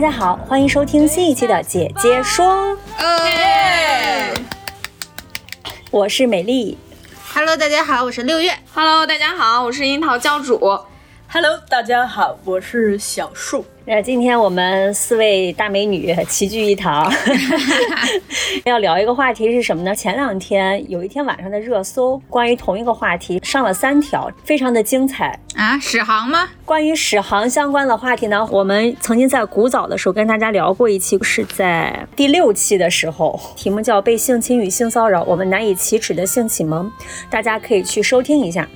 大家好，欢迎收听新一期的《姐姐说》。我是美丽。Hello，大家好，我是六月。Hello，大家好，我是樱桃教主。Hello，大家好，我是小树。那今天我们四位大美女齐聚一堂，要聊一个话题是什么呢？前两天有一天晚上的热搜，关于同一个话题上了三条，非常的精彩啊！史航吗？关于史航相关的话题呢，我们曾经在古早的时候跟大家聊过一期，是在第六期的时候，题目叫“被性侵与性骚扰，我们难以启齿的性启蒙”，大家可以去收听一下。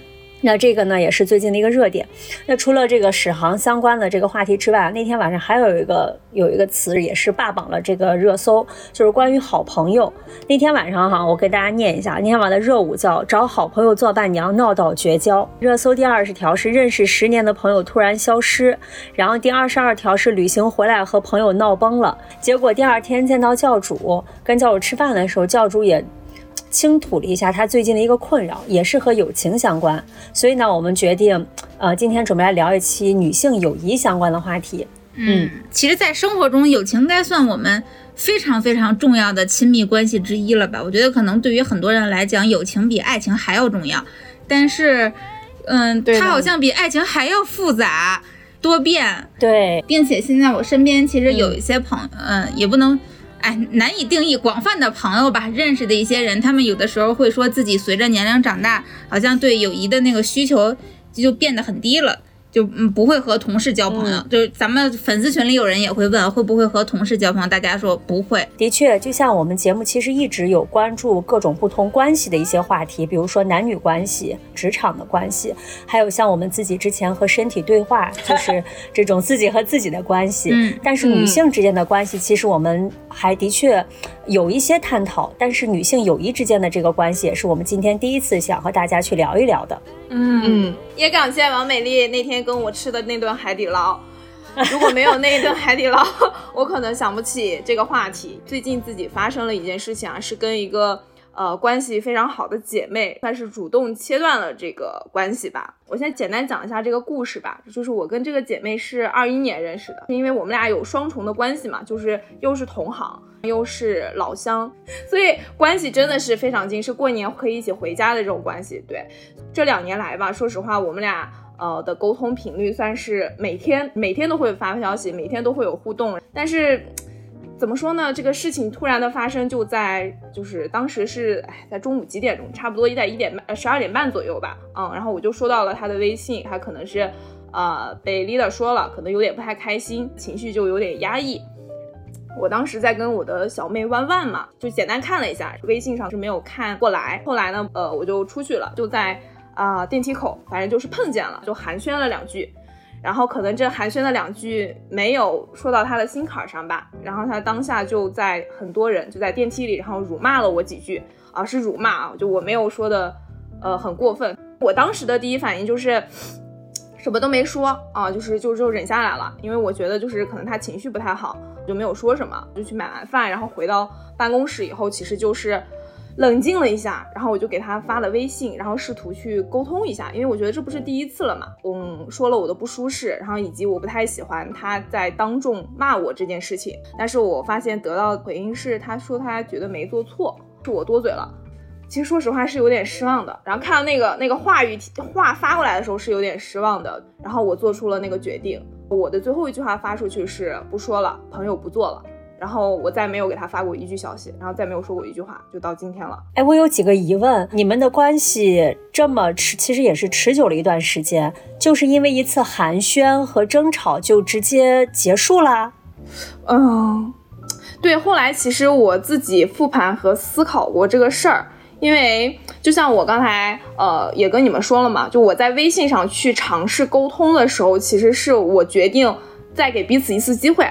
那这个呢，也是最近的一个热点。那除了这个史航相关的这个话题之外，那天晚上还有一个有一个词也是霸榜了这个热搜，就是关于好朋友。那天晚上哈，我给大家念一下，那天晚上的热舞叫找好朋友做伴娘闹到绝交。热搜第二十条是认识十年的朋友突然消失，然后第二十二条是旅行回来和朋友闹崩了，结果第二天见到教主，跟教主吃饭的时候，教主也。倾吐了一下他最近的一个困扰，也是和友情相关，所以呢，我们决定，呃，今天准备来聊一期女性友谊相关的话题。嗯，其实，在生活中，友情应该算我们非常非常重要的亲密关系之一了吧？我觉得可能对于很多人来讲，友情比爱情还要重要。但是，嗯，它好像比爱情还要复杂多变。对，并且现在我身边其实有一些朋友，嗯，也不能。哎，难以定义，广泛的朋友吧，认识的一些人，他们有的时候会说自己随着年龄长大，好像对友谊的那个需求就变得很低了。就嗯不会和同事交朋友，就是咱们粉丝群里有人也会问会不会和同事交朋友，大家说不会。的确，就像我们节目其实一直有关注各种不同关系的一些话题，比如说男女关系、职场的关系，还有像我们自己之前和身体对话，就是这种自己和自己的关系。嗯，但是女性之间的关系，其实我们还的确有一些探讨。但是女性友谊之间的这个关系，也是我们今天第一次想和大家去聊一聊的。嗯，也感谢王美丽那天跟我吃的那顿海底捞。如果没有那一顿海底捞，我可能想不起这个话题。最近自己发生了一件事情啊，是跟一个呃关系非常好的姐妹，算是主动切断了这个关系吧。我先简单讲一下这个故事吧，就是我跟这个姐妹是二一年认识的，因为我们俩有双重的关系嘛，就是又是同行。又是老乡，所以关系真的是非常近，是过年可以一起回家的这种关系。对，这两年来吧，说实话，我们俩呃的沟通频率算是每天每天都会发消息，每天都会有互动。但是怎么说呢？这个事情突然的发生，就在就是当时是哎在中午几点钟，差不多在一点半呃十二点半左右吧。嗯，然后我就收到了他的微信，他可能是呃被 leader 说了，可能有点不太开心，情绪就有点压抑。我当时在跟我的小妹弯弯嘛，就简单看了一下，微信上是没有看过来。后来呢，呃，我就出去了，就在啊电梯口，反正就是碰见了，就寒暄了两句。然后可能这寒暄的两句没有说到他的心坎上吧，然后他当下就在很多人就在电梯里，然后辱骂了我几句啊，是辱骂啊，就我没有说的，呃，很过分。我当时的第一反应就是。什么都没说啊，就是就就忍下来了，因为我觉得就是可能他情绪不太好，就没有说什么，就去买完饭，然后回到办公室以后，其实就是冷静了一下，然后我就给他发了微信，然后试图去沟通一下，因为我觉得这不是第一次了嘛，嗯，说了我的不舒适，然后以及我不太喜欢他在当众骂我这件事情，但是我发现得到的回应是他说他觉得没做错，是我多嘴了。其实说实话是有点失望的，然后看到那个 那个话语话发过来的时候是有点失望的，然后我做出了那个决定，我的最后一句话发出去是不说了，朋友不做了，然后我再没有给他发过一句消息，然后再没有说过一句话，就到今天了。哎，我有几个疑问，你们的关系这么持，其实也是持久了一段时间，就是因为一次寒暄和争吵就直接结束啦？嗯，对，后来其实我自己复盘和思考过这个事儿。因为就像我刚才呃也跟你们说了嘛，就我在微信上去尝试沟通的时候，其实是我决定再给彼此一次机会。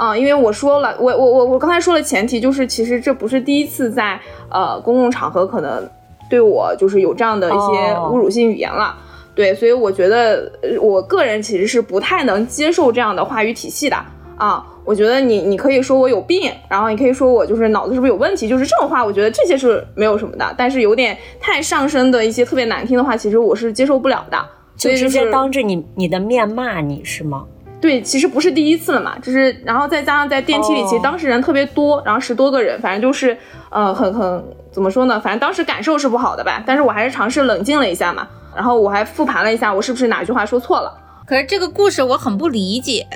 啊，因为我说了，我我我我刚才说了前提就是，其实这不是第一次在呃公共场合可能对我就是有这样的一些侮辱性语言了，对，所以我觉得我个人其实是不太能接受这样的话语体系的啊。我觉得你你可以说我有病，然后你可以说我就是脑子是不是有问题，就是这种话，我觉得这些是没有什么的，但是有点太上升的一些特别难听的话，其实我是接受不了的，就直接当着你你的面骂你是吗？对，其实不是第一次了嘛，就是，然后再加上在电梯里，其实当时人特别多，然后十多个人，反正就是，呃，很很怎么说呢？反正当时感受是不好的吧，但是我还是尝试冷静了一下嘛，然后我还复盘了一下，我是不是哪句话说错了？可是这个故事我很不理解，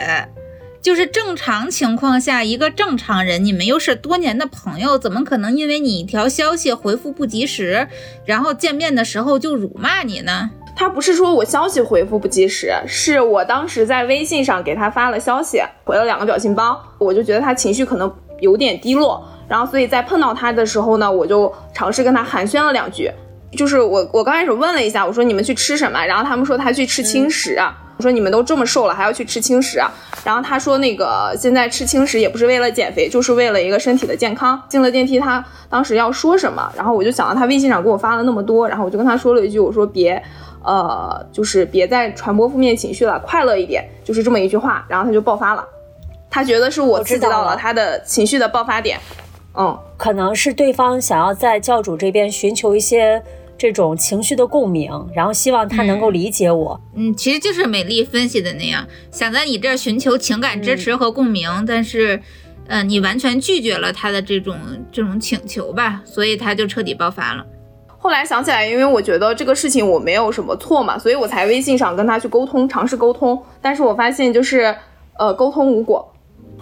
就是正常情况下，一个正常人，你们又是多年的朋友，怎么可能因为你一条消息回复不及时，然后见面的时候就辱骂你呢？他不是说我消息回复不及时，是我当时在微信上给他发了消息，回了两个表情包，我就觉得他情绪可能有点低落，然后所以在碰到他的时候呢，我就尝试跟他寒暄了两句，就是我我刚开始问了一下，我说你们去吃什么，然后他们说他去吃轻食，我说你们都这么瘦了还要去吃轻食，然后他说那个现在吃轻食也不是为了减肥，就是为了一个身体的健康。进了电梯，他当时要说什么，然后我就想到他微信上给我发了那么多，然后我就跟他说了一句，我说别。呃，就是别再传播负面情绪了，快乐一点，就是这么一句话，然后他就爆发了。他觉得是我刺激到了他的情绪的爆发点。嗯，可能是对方想要在教主这边寻求一些这种情绪的共鸣，然后希望他能够理解我。嗯，其实就是美丽分析的那样，想在你这儿寻求情感支持和共鸣，但是，嗯，你完全拒绝了他的这种这种请求吧，所以他就彻底爆发了。后来想起来，因为我觉得这个事情我没有什么错嘛，所以我才微信上跟他去沟通，尝试沟通。但是我发现就是，呃，沟通无果。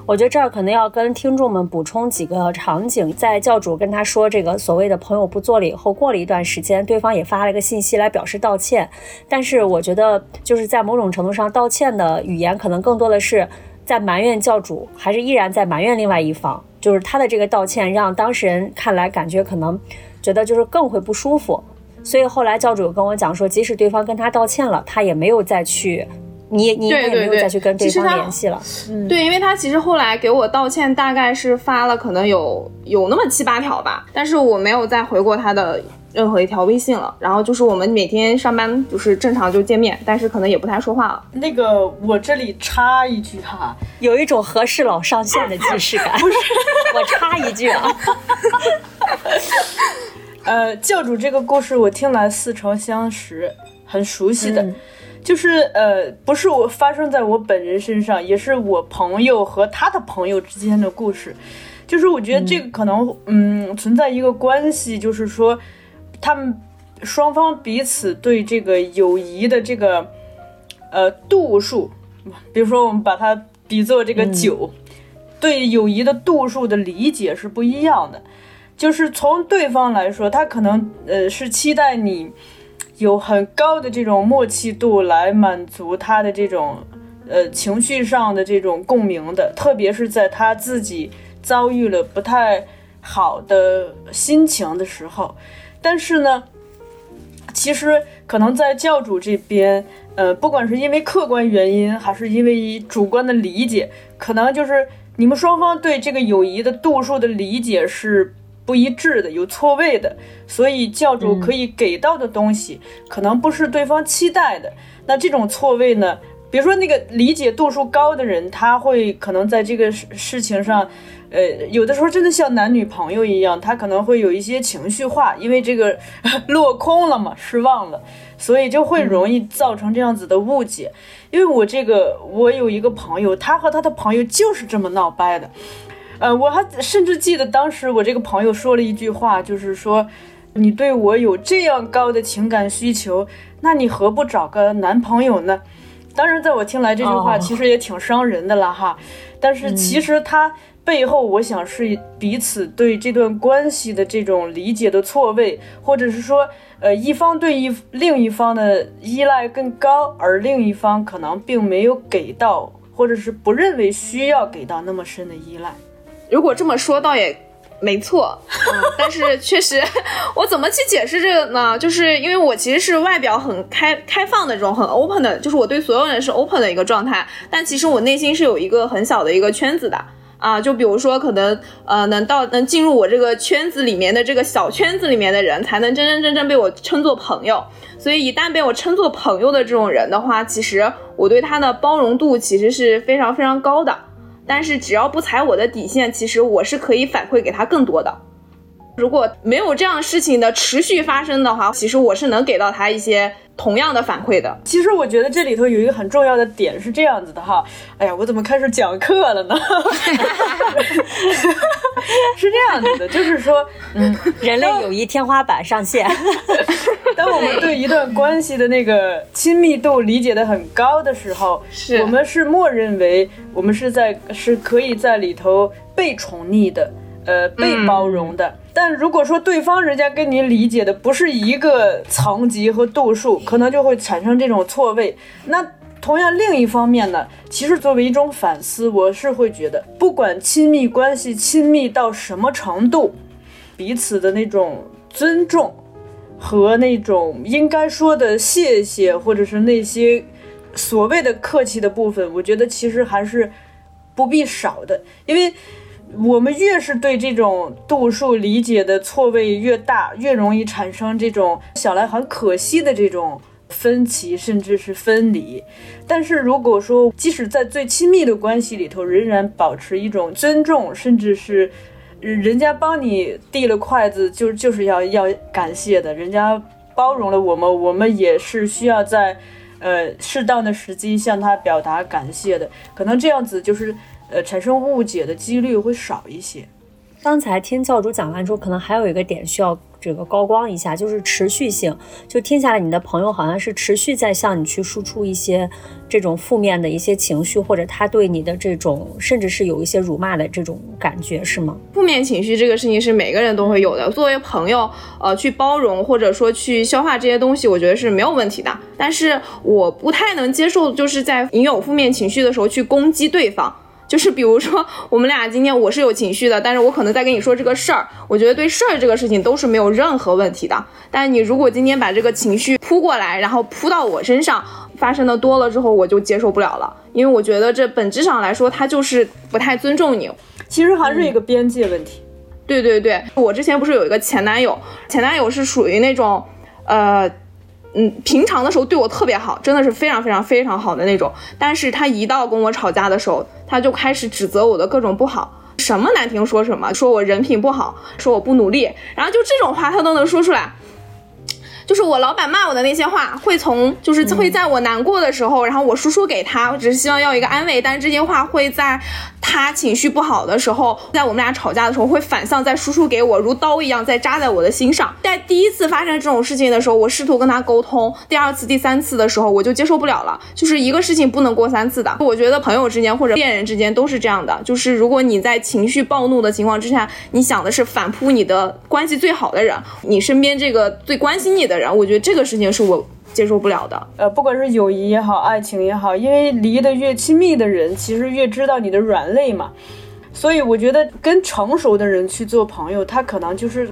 我觉得这儿可能要跟听众们补充几个场景，在教主跟他说这个所谓的朋友不做了以后，过了一段时间，对方也发了一个信息来表示道歉。但是我觉得就是在某种程度上，道歉的语言可能更多的是在埋怨教主，还是依然在埋怨另外一方。就是他的这个道歉让当事人看来感觉可能。觉得就是更会不舒服，所以后来教主跟我讲说，即使对方跟他道歉了，他也没有再去，你你也没有再去跟对方联系了。嗯，对，因为他其实后来给我道歉，大概是发了可能有有那么七八条吧，但是我没有再回过他的任何一条微信了。然后就是我们每天上班就是正常就见面，但是可能也不太说话了。那个我这里插一句哈，有一种和事佬上线的既视感。不是，我插一句啊。呃，教主这个故事我听来似曾相识，很熟悉的，就是呃，不是我发生在我本人身上，也是我朋友和他的朋友之间的故事。就是我觉得这个可能，嗯，存在一个关系，就是说他们双方彼此对这个友谊的这个呃度数，比如说我们把它比作这个酒，对友谊的度数的理解是不一样的。就是从对方来说，他可能呃是期待你有很高的这种默契度来满足他的这种呃情绪上的这种共鸣的，特别是在他自己遭遇了不太好的心情的时候。但是呢，其实可能在教主这边，呃，不管是因为客观原因，还是因为主观的理解，可能就是你们双方对这个友谊的度数的理解是。不一致的，有错位的，所以教主可以给到的东西，可能不是对方期待的。那这种错位呢？比如说那个理解度数高的人，他会可能在这个事事情上，呃，有的时候真的像男女朋友一样，他可能会有一些情绪化，因为这个 落空了嘛，失望了，所以就会容易造成这样子的误解。因为我这个，我有一个朋友，他和他的朋友就是这么闹掰的。呃，我还甚至记得当时我这个朋友说了一句话，就是说，你对我有这样高的情感需求，那你何不找个男朋友呢？当然，在我听来，这句话其实也挺伤人的了哈。但是其实他背后，我想是彼此对这段关系的这种理解的错位，或者是说，呃，一方对一另一方的依赖更高，而另一方可能并没有给到，或者是不认为需要给到那么深的依赖。如果这么说，倒也没错，但是确实，我怎么去解释这个呢？就是因为我其实是外表很开开放的这种很 open 的，就是我对所有人是 open 的一个状态，但其实我内心是有一个很小的一个圈子的啊。就比如说，可能呃，能到能进入我这个圈子里面的这个小圈子里面的人，才能真真正正被我称作朋友。所以一旦被我称作朋友的这种人的话，其实我对他的包容度其实是非常非常高的。但是只要不踩我的底线，其实我是可以反馈给他更多的。如果没有这样事情的持续发生的话，其实我是能给到他一些同样的反馈的。其实我觉得这里头有一个很重要的点是这样子的哈，哎呀，我怎么开始讲课了呢？是这样子的，就是说，嗯，人类友谊天花板上线。当我们对一段关系的那个亲密度理解的很高的时候，是我们是默认为我们是在是可以在里头被宠溺的，呃，被包容的。但如果说对方人家跟你理解的不是一个层级和度数，可能就会产生这种错位。那同样另一方面呢，其实作为一种反思，我是会觉得，不管亲密关系亲密到什么程度，彼此的那种尊重。和那种应该说的谢谢，或者是那些所谓的客气的部分，我觉得其实还是不必少的，因为我们越是对这种度数理解的错位越大，越容易产生这种想来很可惜的这种分歧，甚至是分离。但是如果说，即使在最亲密的关系里头，仍然保持一种尊重，甚至是。人家帮你递了筷子，就就是要要感谢的。人家包容了我们，我们也是需要在，呃，适当的时机向他表达感谢的。可能这样子就是，呃，产生误解的几率会少一些。刚才听教主讲完之后，可能还有一个点需要。这个高光一下就是持续性，就听下来，你的朋友好像是持续在向你去输出一些这种负面的一些情绪，或者他对你的这种，甚至是有一些辱骂的这种感觉，是吗？负面情绪这个事情是每个人都会有的。作为朋友，呃，去包容或者说去消化这些东西，我觉得是没有问题的。但是我不太能接受，就是在你有负面情绪的时候去攻击对方。就是比如说，我们俩今天我是有情绪的，但是我可能在跟你说这个事儿，我觉得对事儿这个事情都是没有任何问题的。但是你如果今天把这个情绪扑过来，然后扑到我身上，发生的多了之后，我就接受不了了，因为我觉得这本质上来说，他就是不太尊重你。其实还是一个边界问题。对对对，我之前不是有一个前男友，前男友是属于那种，呃。嗯，平常的时候对我特别好，真的是非常非常非常好的那种。但是他一到跟我吵架的时候，他就开始指责我的各种不好，什么难听说什么，说我人品不好，说我不努力，然后就这种话他都能说出来。就是我老板骂我的那些话，会从就是会在我难过的时候，然后我输出给他，我只是希望要一个安慰，但是这些话会在他情绪不好的时候，在我们俩吵架的时候，会反向再输出给我，如刀一样再扎在我的心上。在第一次发生这种事情的时候，我试图跟他沟通；第二次、第三次的时候，我就接受不了了。就是一个事情不能过三次的。我觉得朋友之间或者恋人之间都是这样的，就是如果你在情绪暴怒的情况之下，你想的是反扑你的关系最好的人，你身边这个最关心你的我觉得这个事情是我接受不了的。呃，不管是友谊也好，爱情也好，因为离得越亲密的人，其实越知道你的软肋嘛。所以我觉得跟成熟的人去做朋友，他可能就是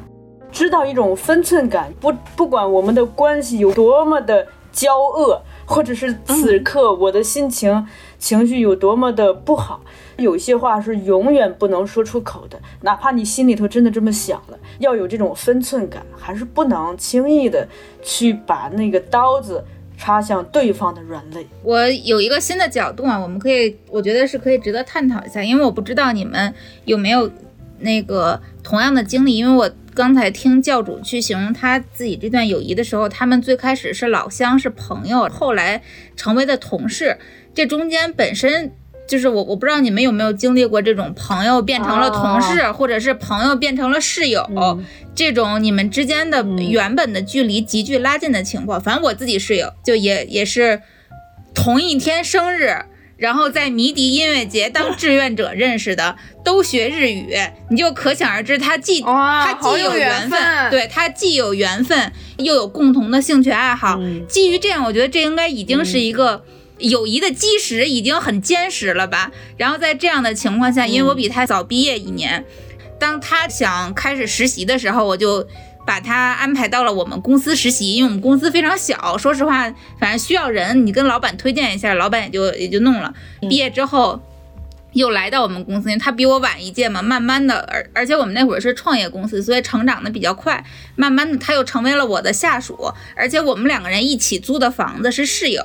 知道一种分寸感。不，不管我们的关系有多么的交恶，或者是此刻我的心情情绪有多么的不好。有些话是永远不能说出口的，哪怕你心里头真的这么想了，要有这种分寸感，还是不能轻易的去把那个刀子插向对方的软肋。我有一个新的角度啊，我们可以，我觉得是可以值得探讨一下，因为我不知道你们有没有那个同样的经历，因为我刚才听教主去形容他自己这段友谊的时候，他们最开始是老乡，是朋友，后来成为了同事，这中间本身。就是我，我不知道你们有没有经历过这种朋友变成了同事，或者是朋友变成了室友，这种你们之间的原本的距离急剧拉近的情况。反正我自己室友就也也是同一天生日，然后在迷笛音乐节当志愿者认识的，都学日语，你就可想而知，他既他既有缘分，对他既有缘分，又有共同的兴趣爱好。基于这样，我觉得这应该已经是一个。友谊的基石已经很坚实了吧？然后在这样的情况下，因为我比他早毕业一年，当他想开始实习的时候，我就把他安排到了我们公司实习，因为我们公司非常小，说实话，反正需要人，你跟老板推荐一下，老板也就也就弄了。毕业之后。又来到我们公司，因为他比我晚一届嘛，慢慢的，而而且我们那会儿是创业公司，所以成长的比较快。慢慢的，他又成为了我的下属，而且我们两个人一起租的房子是室友，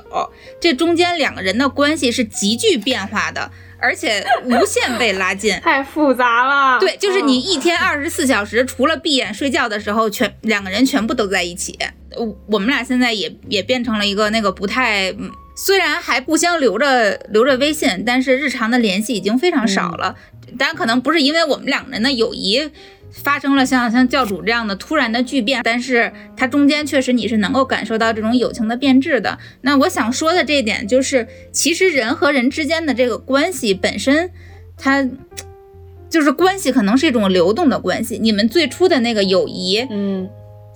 这中间两个人的关系是急剧变化的，而且无限被拉近，太复杂了。对，就是你一天二十四小时，除了闭眼睡觉的时候，全两个人全部都在一起。我我们俩现在也也变成了一个那个不太。虽然还互相留着留着微信，但是日常的联系已经非常少了。当然，可能不是因为我们两个人的友谊发生了像像教主这样的突然的巨变，但是它中间确实你是能够感受到这种友情的变质的。那我想说的这一点就是，其实人和人之间的这个关系本身，它 就是关系可能是一种流动的关系。你们最初的那个友谊，嗯。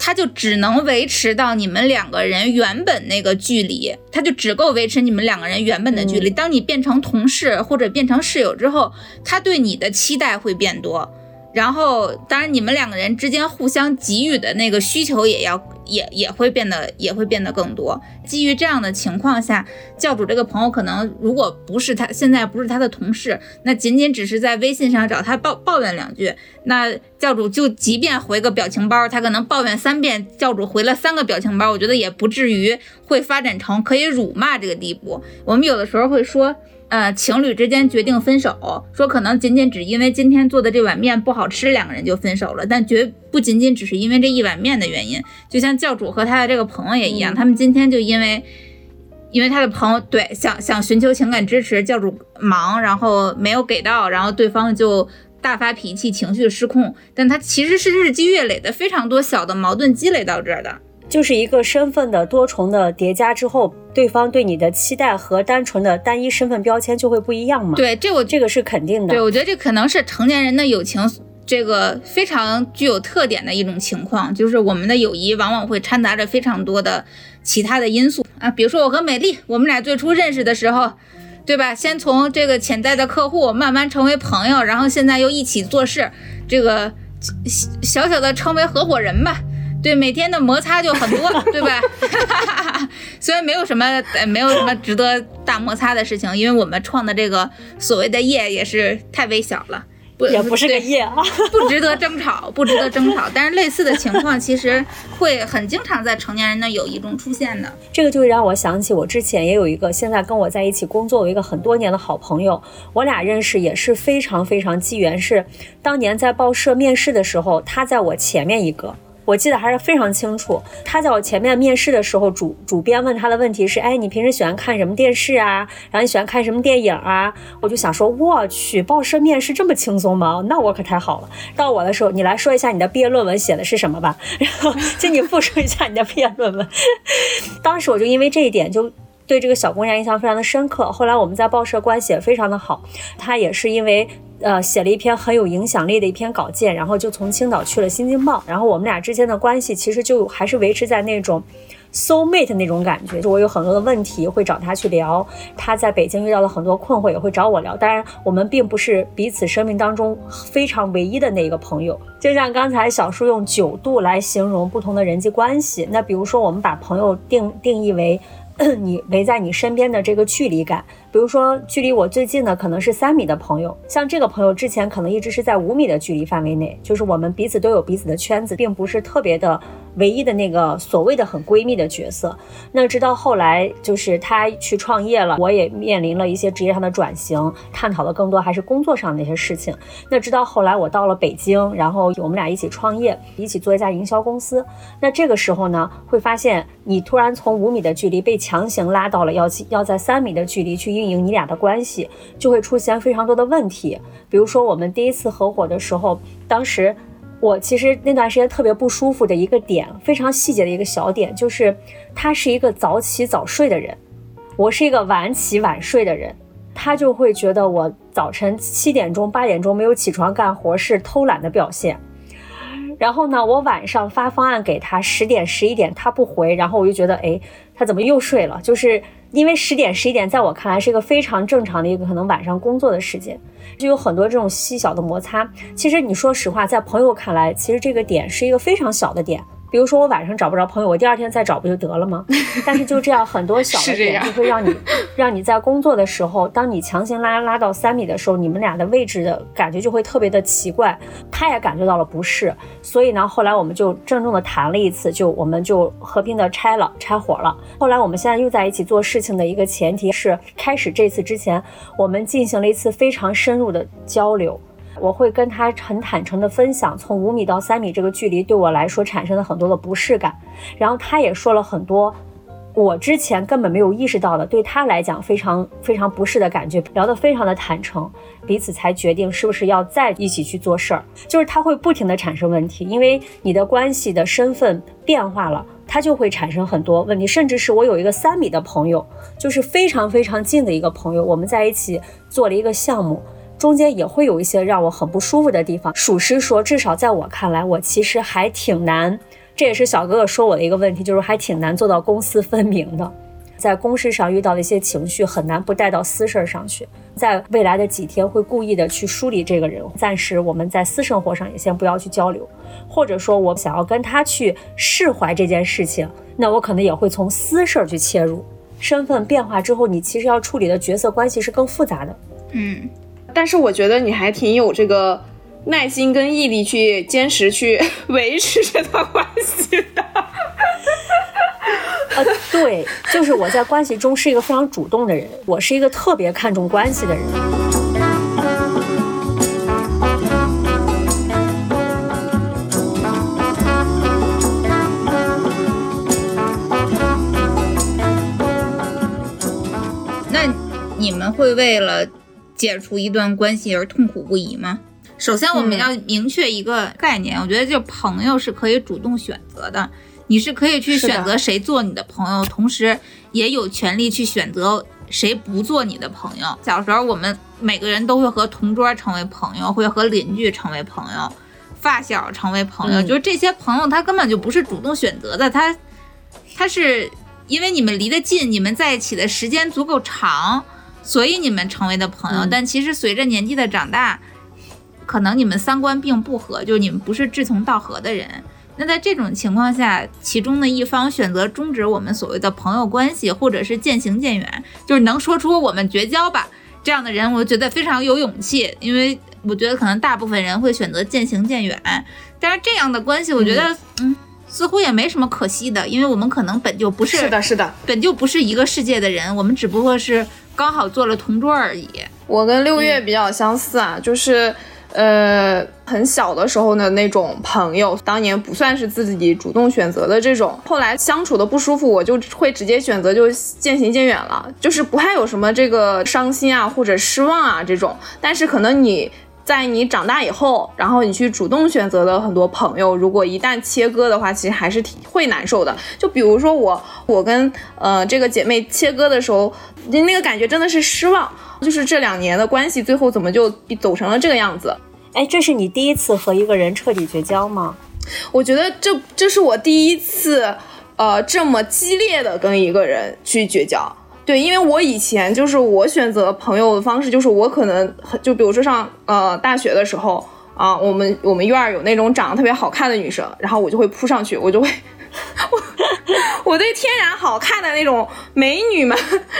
他就只能维持到你们两个人原本那个距离，它就只够维持你们两个人原本的距离。当你变成同事或者变成室友之后，他对你的期待会变多。然后，当然，你们两个人之间互相给予的那个需求也要也也会变得也会变得更多。基于这样的情况下，教主这个朋友可能如果不是他现在不是他的同事，那仅仅只是在微信上找他抱抱怨两句，那教主就即便回个表情包，他可能抱怨三遍，教主回了三个表情包，我觉得也不至于会发展成可以辱骂这个地步。我们有的时候会说。呃，情侣之间决定分手，说可能仅仅只因为今天做的这碗面不好吃，两个人就分手了。但绝不仅仅只是因为这一碗面的原因。就像教主和他的这个朋友也一样，他们今天就因为，因为他的朋友对想想寻求情感支持，教主忙，然后没有给到，然后对方就大发脾气，情绪失控。但他其实是日积月累的非常多小的矛盾积累到这儿的。就是一个身份的多重的叠加之后，对方对你的期待和单纯的单一身份标签就会不一样嘛？对，这我这个是肯定的。对，我觉得这可能是成年人的友情这个非常具有特点的一种情况，就是我们的友谊往往会掺杂着非常多的其他的因素啊。比如说我和美丽，我们俩最初认识的时候，对吧？先从这个潜在的客户慢慢成为朋友，然后现在又一起做事，这个小小的称为合伙人吧。对，每天的摩擦就很多，对吧？虽然没有什么，呃，没有什么值得大摩擦的事情，因为我们创的这个所谓的业也是太微小了，不也不是个业啊，不值得争吵，不值得争吵。但是类似的情况其实会很经常在成年人的友谊中出现的。这个就让我想起我之前也有一个现在跟我在一起工作有一个很多年的好朋友，我俩认识也是非常非常机缘，是当年在报社面试的时候，他在我前面一个。我记得还是非常清楚，他在我前面面试的时候，主主编问他的问题是：哎，你平时喜欢看什么电视啊？然后你喜欢看什么电影啊？我就想说，我去，报社面试这么轻松吗？那我可太好了。到我的时候，你来说一下你的毕业论文写的是什么吧。然后，请你复述一下你的毕业论文。当时我就因为这一点就对这个小姑娘印象非常的深刻。后来我们在报社关系也非常的好，她也是因为。呃，写了一篇很有影响力的一篇稿件，然后就从青岛去了新京报，然后我们俩之间的关系其实就还是维持在那种 soul mate 那种感觉。就我有很多的问题会找他去聊，他在北京遇到了很多困惑也会找我聊。当然，我们并不是彼此生命当中非常唯一的那一个朋友。就像刚才小叔用九度来形容不同的人际关系，那比如说我们把朋友定定义为。你围在你身边的这个距离感，比如说距离我最近的可能是三米的朋友，像这个朋友之前可能一直是在五米的距离范围内，就是我们彼此都有彼此的圈子，并不是特别的唯一的那个所谓的很闺蜜的角色。那直到后来，就是他去创业了，我也面临了一些职业上的转型，探讨的更多还是工作上的一些事情。那直到后来我到了北京，然后我们俩一起创业，一起做一家营销公司。那这个时候呢，会发现你突然从五米的距离被。强行拉到了要要在三米的距离去运营你俩的关系，就会出现非常多的问题。比如说我们第一次合伙的时候，当时我其实那段时间特别不舒服的一个点，非常细节的一个小点，就是他是一个早起早睡的人，我是一个晚起晚睡的人，他就会觉得我早晨七点钟八点钟没有起床干活是偷懒的表现。然后呢，我晚上发方案给他，十点十一点他不回，然后我就觉得，哎，他怎么又睡了？就是因为十点十一点在我看来是一个非常正常的一个可能晚上工作的时间，就有很多这种细小的摩擦。其实你说实话，在朋友看来，其实这个点是一个非常小的点。比如说我晚上找不着朋友，我第二天再找不就得了吗？但是就这样很多小的点就会让你让你在工作的时候，当你强行拉拉到三米的时候，你们俩的位置的感觉就会特别的奇怪。他也感觉到了不适，所以呢，后来我们就郑重的谈了一次，就我们就和平的拆了拆伙了。后来我们现在又在一起做事情的一个前提是，开始这次之前，我们进行了一次非常深入的交流。我会跟他很坦诚的分享，从五米到三米这个距离对我来说产生了很多的不适感，然后他也说了很多我之前根本没有意识到的，对他来讲非常非常不适的感觉，聊得非常的坦诚，彼此才决定是不是要再一起去做事儿。就是他会不停的产生问题，因为你的关系的身份变化了，他就会产生很多问题，甚至是我有一个三米的朋友，就是非常非常近的一个朋友，我们在一起做了一个项目。中间也会有一些让我很不舒服的地方。属实说，至少在我看来，我其实还挺难。这也是小哥哥说我的一个问题，就是还挺难做到公私分明的。在公事上遇到的一些情绪，很难不带到私事上去。在未来的几天，会故意的去梳理这个人。暂时我们在私生活上也先不要去交流，或者说我想要跟他去释怀这件事情，那我可能也会从私事儿去切入。身份变化之后，你其实要处理的角色关系是更复杂的。嗯。但是我觉得你还挺有这个耐心跟毅力去坚持去维持这段关系的。呃，对，就是我在关系中是一个非常主动的人，我是一个特别看重关系的人。那你们会为了？解除一段关系而痛苦不已吗？首先，我们要明确一个概念，我觉得就朋友是可以主动选择的，你是可以去选择谁做你的朋友，同时也有权利去选择谁不做你的朋友。小时候，我们每个人都会和同桌成为朋友，会和邻居成为朋友，发小成为朋友，就是这些朋友他根本就不是主动选择的，他他是因为你们离得近，你们在一起的时间足够长。所以你们成为的朋友，但其实随着年纪的长大，可能你们三观并不合，就你们不是志同道合的人。那在这种情况下，其中的一方选择终止我们所谓的朋友关系，或者是渐行渐远，就是能说出我们绝交吧这样的人，我觉得非常有勇气。因为我觉得可能大部分人会选择渐行渐远，但是这样的关系，我觉得嗯，似乎也没什么可惜的，因为我们可能本就不是是的，是的，本就不是一个世界的人，我们只不过是。刚好做了同桌而已。我跟六月比较相似啊，就是，呃，很小的时候的那种朋友，当年不算是自己主动选择的这种，后来相处的不舒服，我就会直接选择就渐行渐远了，就是不太有什么这个伤心啊或者失望啊这种，但是可能你。在你长大以后，然后你去主动选择的很多朋友，如果一旦切割的话，其实还是挺会难受的。就比如说我，我跟呃这个姐妹切割的时候，那个感觉真的是失望。就是这两年的关系，最后怎么就走成了这个样子？哎，这是你第一次和一个人彻底绝交吗？我觉得这这是我第一次，呃，这么激烈的跟一个人去绝交。对，因为我以前就是我选择朋友的方式，就是我可能就比如说上呃大学的时候啊，我们我们院儿有那种长得特别好看的女生，然后我就会扑上去，我就会我 我对天然好看的那种美女们，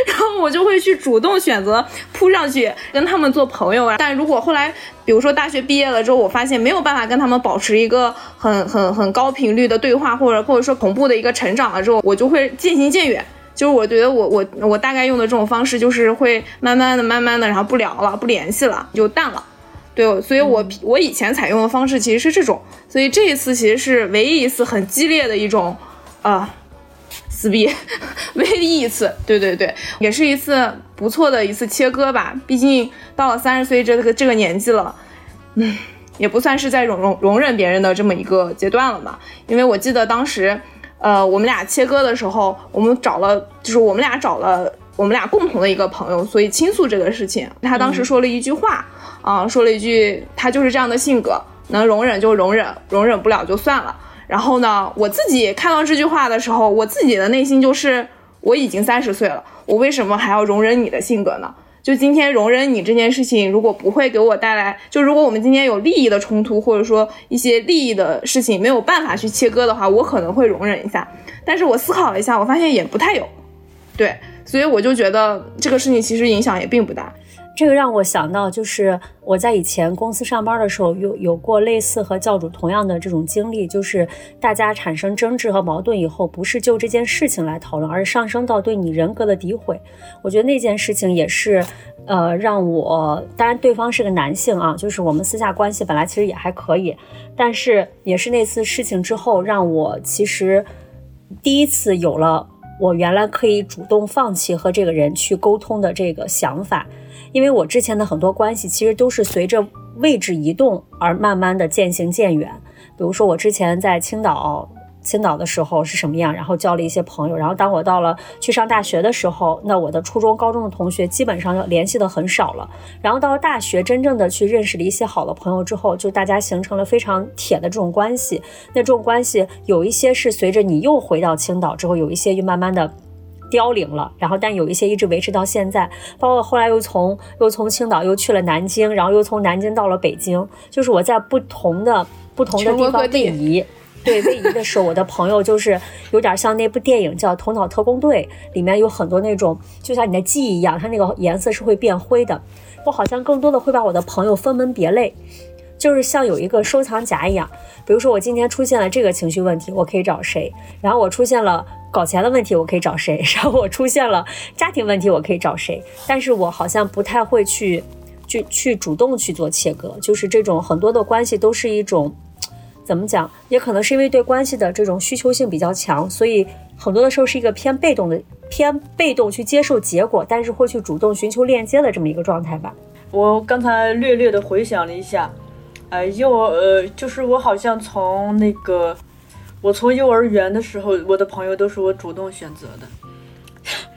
然后我就会去主动选择扑上去跟他们做朋友啊。但如果后来比如说大学毕业了之后，我发现没有办法跟他们保持一个很很很高频率的对话，或者或者说同步的一个成长了之后，我就会渐行渐远。就是我觉得我我我大概用的这种方式，就是会慢慢的、慢慢的，然后不聊了、不联系了，就淡了。对，所以我我以前采用的方式其实是这种，所以这一次其实是唯一一次很激烈的一种啊撕逼，唯一一次。对对对，也是一次不错的一次切割吧。毕竟到了三十岁这个这个年纪了，嗯，也不算是在容容容忍别人的这么一个阶段了吧。因为我记得当时。呃，我们俩切割的时候，我们找了，就是我们俩找了我们俩共同的一个朋友，所以倾诉这个事情。他当时说了一句话，啊，说了一句，他就是这样的性格，能容忍就容忍，容忍不了就算了。然后呢，我自己看到这句话的时候，我自己的内心就是，我已经三十岁了，我为什么还要容忍你的性格呢？就今天容忍你这件事情，如果不会给我带来，就如果我们今天有利益的冲突，或者说一些利益的事情没有办法去切割的话，我可能会容忍一下。但是我思考了一下，我发现也不太有，对，所以我就觉得这个事情其实影响也并不大。这个让我想到，就是我在以前公司上班的时候，有有过类似和教主同样的这种经历，就是大家产生争执和矛盾以后，不是就这件事情来讨论，而是上升到对你人格的诋毁。我觉得那件事情也是，呃，让我当然对方是个男性啊，就是我们私下关系本来其实也还可以，但是也是那次事情之后，让我其实第一次有了我原来可以主动放弃和这个人去沟通的这个想法。因为我之前的很多关系其实都是随着位置移动而慢慢的渐行渐远。比如说我之前在青岛，青岛的时候是什么样，然后交了一些朋友。然后当我到了去上大学的时候，那我的初中、高中的同学基本上联系的很少了。然后到了大学，真正的去认识了一些好的朋友之后，就大家形成了非常铁的这种关系。那这种关系有一些是随着你又回到青岛之后，有一些又慢慢的。凋零了，然后但有一些一直维持到现在，包括后来又从又从青岛又去了南京，然后又从南京到了北京，就是我在不同的不同的地方位移，对位移的时候，我的朋友就是有点像那部电影叫《头脑特工队》，里面有很多那种就像你的记忆一样，它那个颜色是会变灰的，我好像更多的会把我的朋友分门别类。就是像有一个收藏夹一样，比如说我今天出现了这个情绪问题，我可以找谁？然后我出现了搞钱的问题，我可以找谁？然后我出现了家庭问题，我可以找谁？但是我好像不太会去，去去主动去做切割。就是这种很多的关系都是一种，怎么讲？也可能是因为对关系的这种需求性比较强，所以很多的时候是一个偏被动的，偏被动去接受结果，但是会去主动寻求链接的这么一个状态吧。我刚才略略的回想了一下。哎，幼呃，就是我好像从那个，我从幼儿园的时候，我的朋友都是我主动选择的，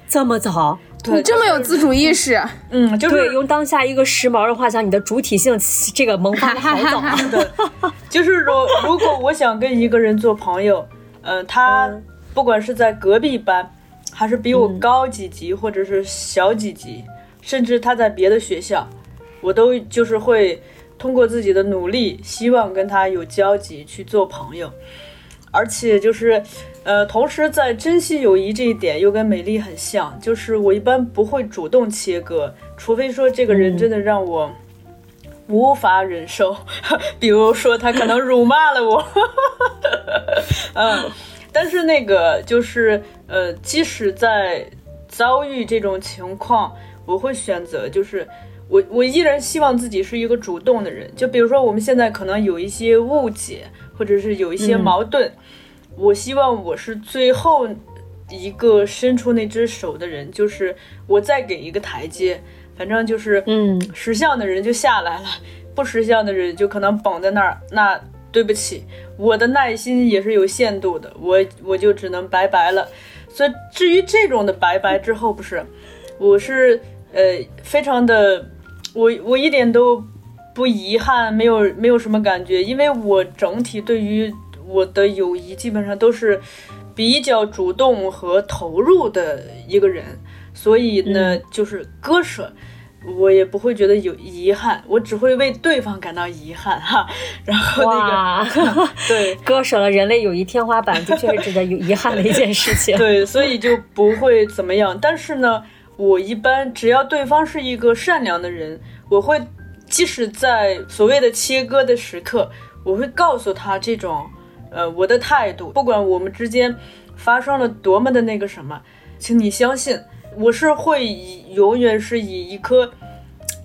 这么早？你这么有自主意识？嗯，就是用当下一个时髦的话讲，你的主体性这个萌发的好早啊。对，就是说，如果我想跟一个人做朋友，嗯，他不管是在隔壁班，还是比我高几级，或者是小几级，甚至他在别的学校，我都就是会。通过自己的努力，希望跟他有交集，去做朋友，而且就是，呃，同时在珍惜友谊这一点又跟美丽很像，就是我一般不会主动切割，除非说这个人真的让我无法忍受，比如说他可能辱骂了我，嗯，但是那个就是，呃，即使在遭遇这种情况，我会选择就是。我我依然希望自己是一个主动的人，就比如说我们现在可能有一些误解，或者是有一些矛盾，我希望我是最后一个伸出那只手的人，就是我再给一个台阶，反正就是嗯，识相的人就下来了，不识相的人就可能绑在那儿。那对不起，我的耐心也是有限度的，我我就只能拜拜了。所以至于这种的拜拜之后，不是，我是呃非常的。我我一点都不遗憾，没有没有什么感觉，因为我整体对于我的友谊基本上都是比较主动和投入的一个人，所以呢，就是割舍，我也不会觉得有遗憾，我只会为对方感到遗憾哈。然后那个 对 割舍了人类友谊天花板，的确是值得有遗憾的一件事情。对，所以就不会怎么样。但是呢。我一般只要对方是一个善良的人，我会即使在所谓的切割的时刻，我会告诉他这种，呃，我的态度，不管我们之间发生了多么的那个什么，请你相信，我是会以永远是以一颗，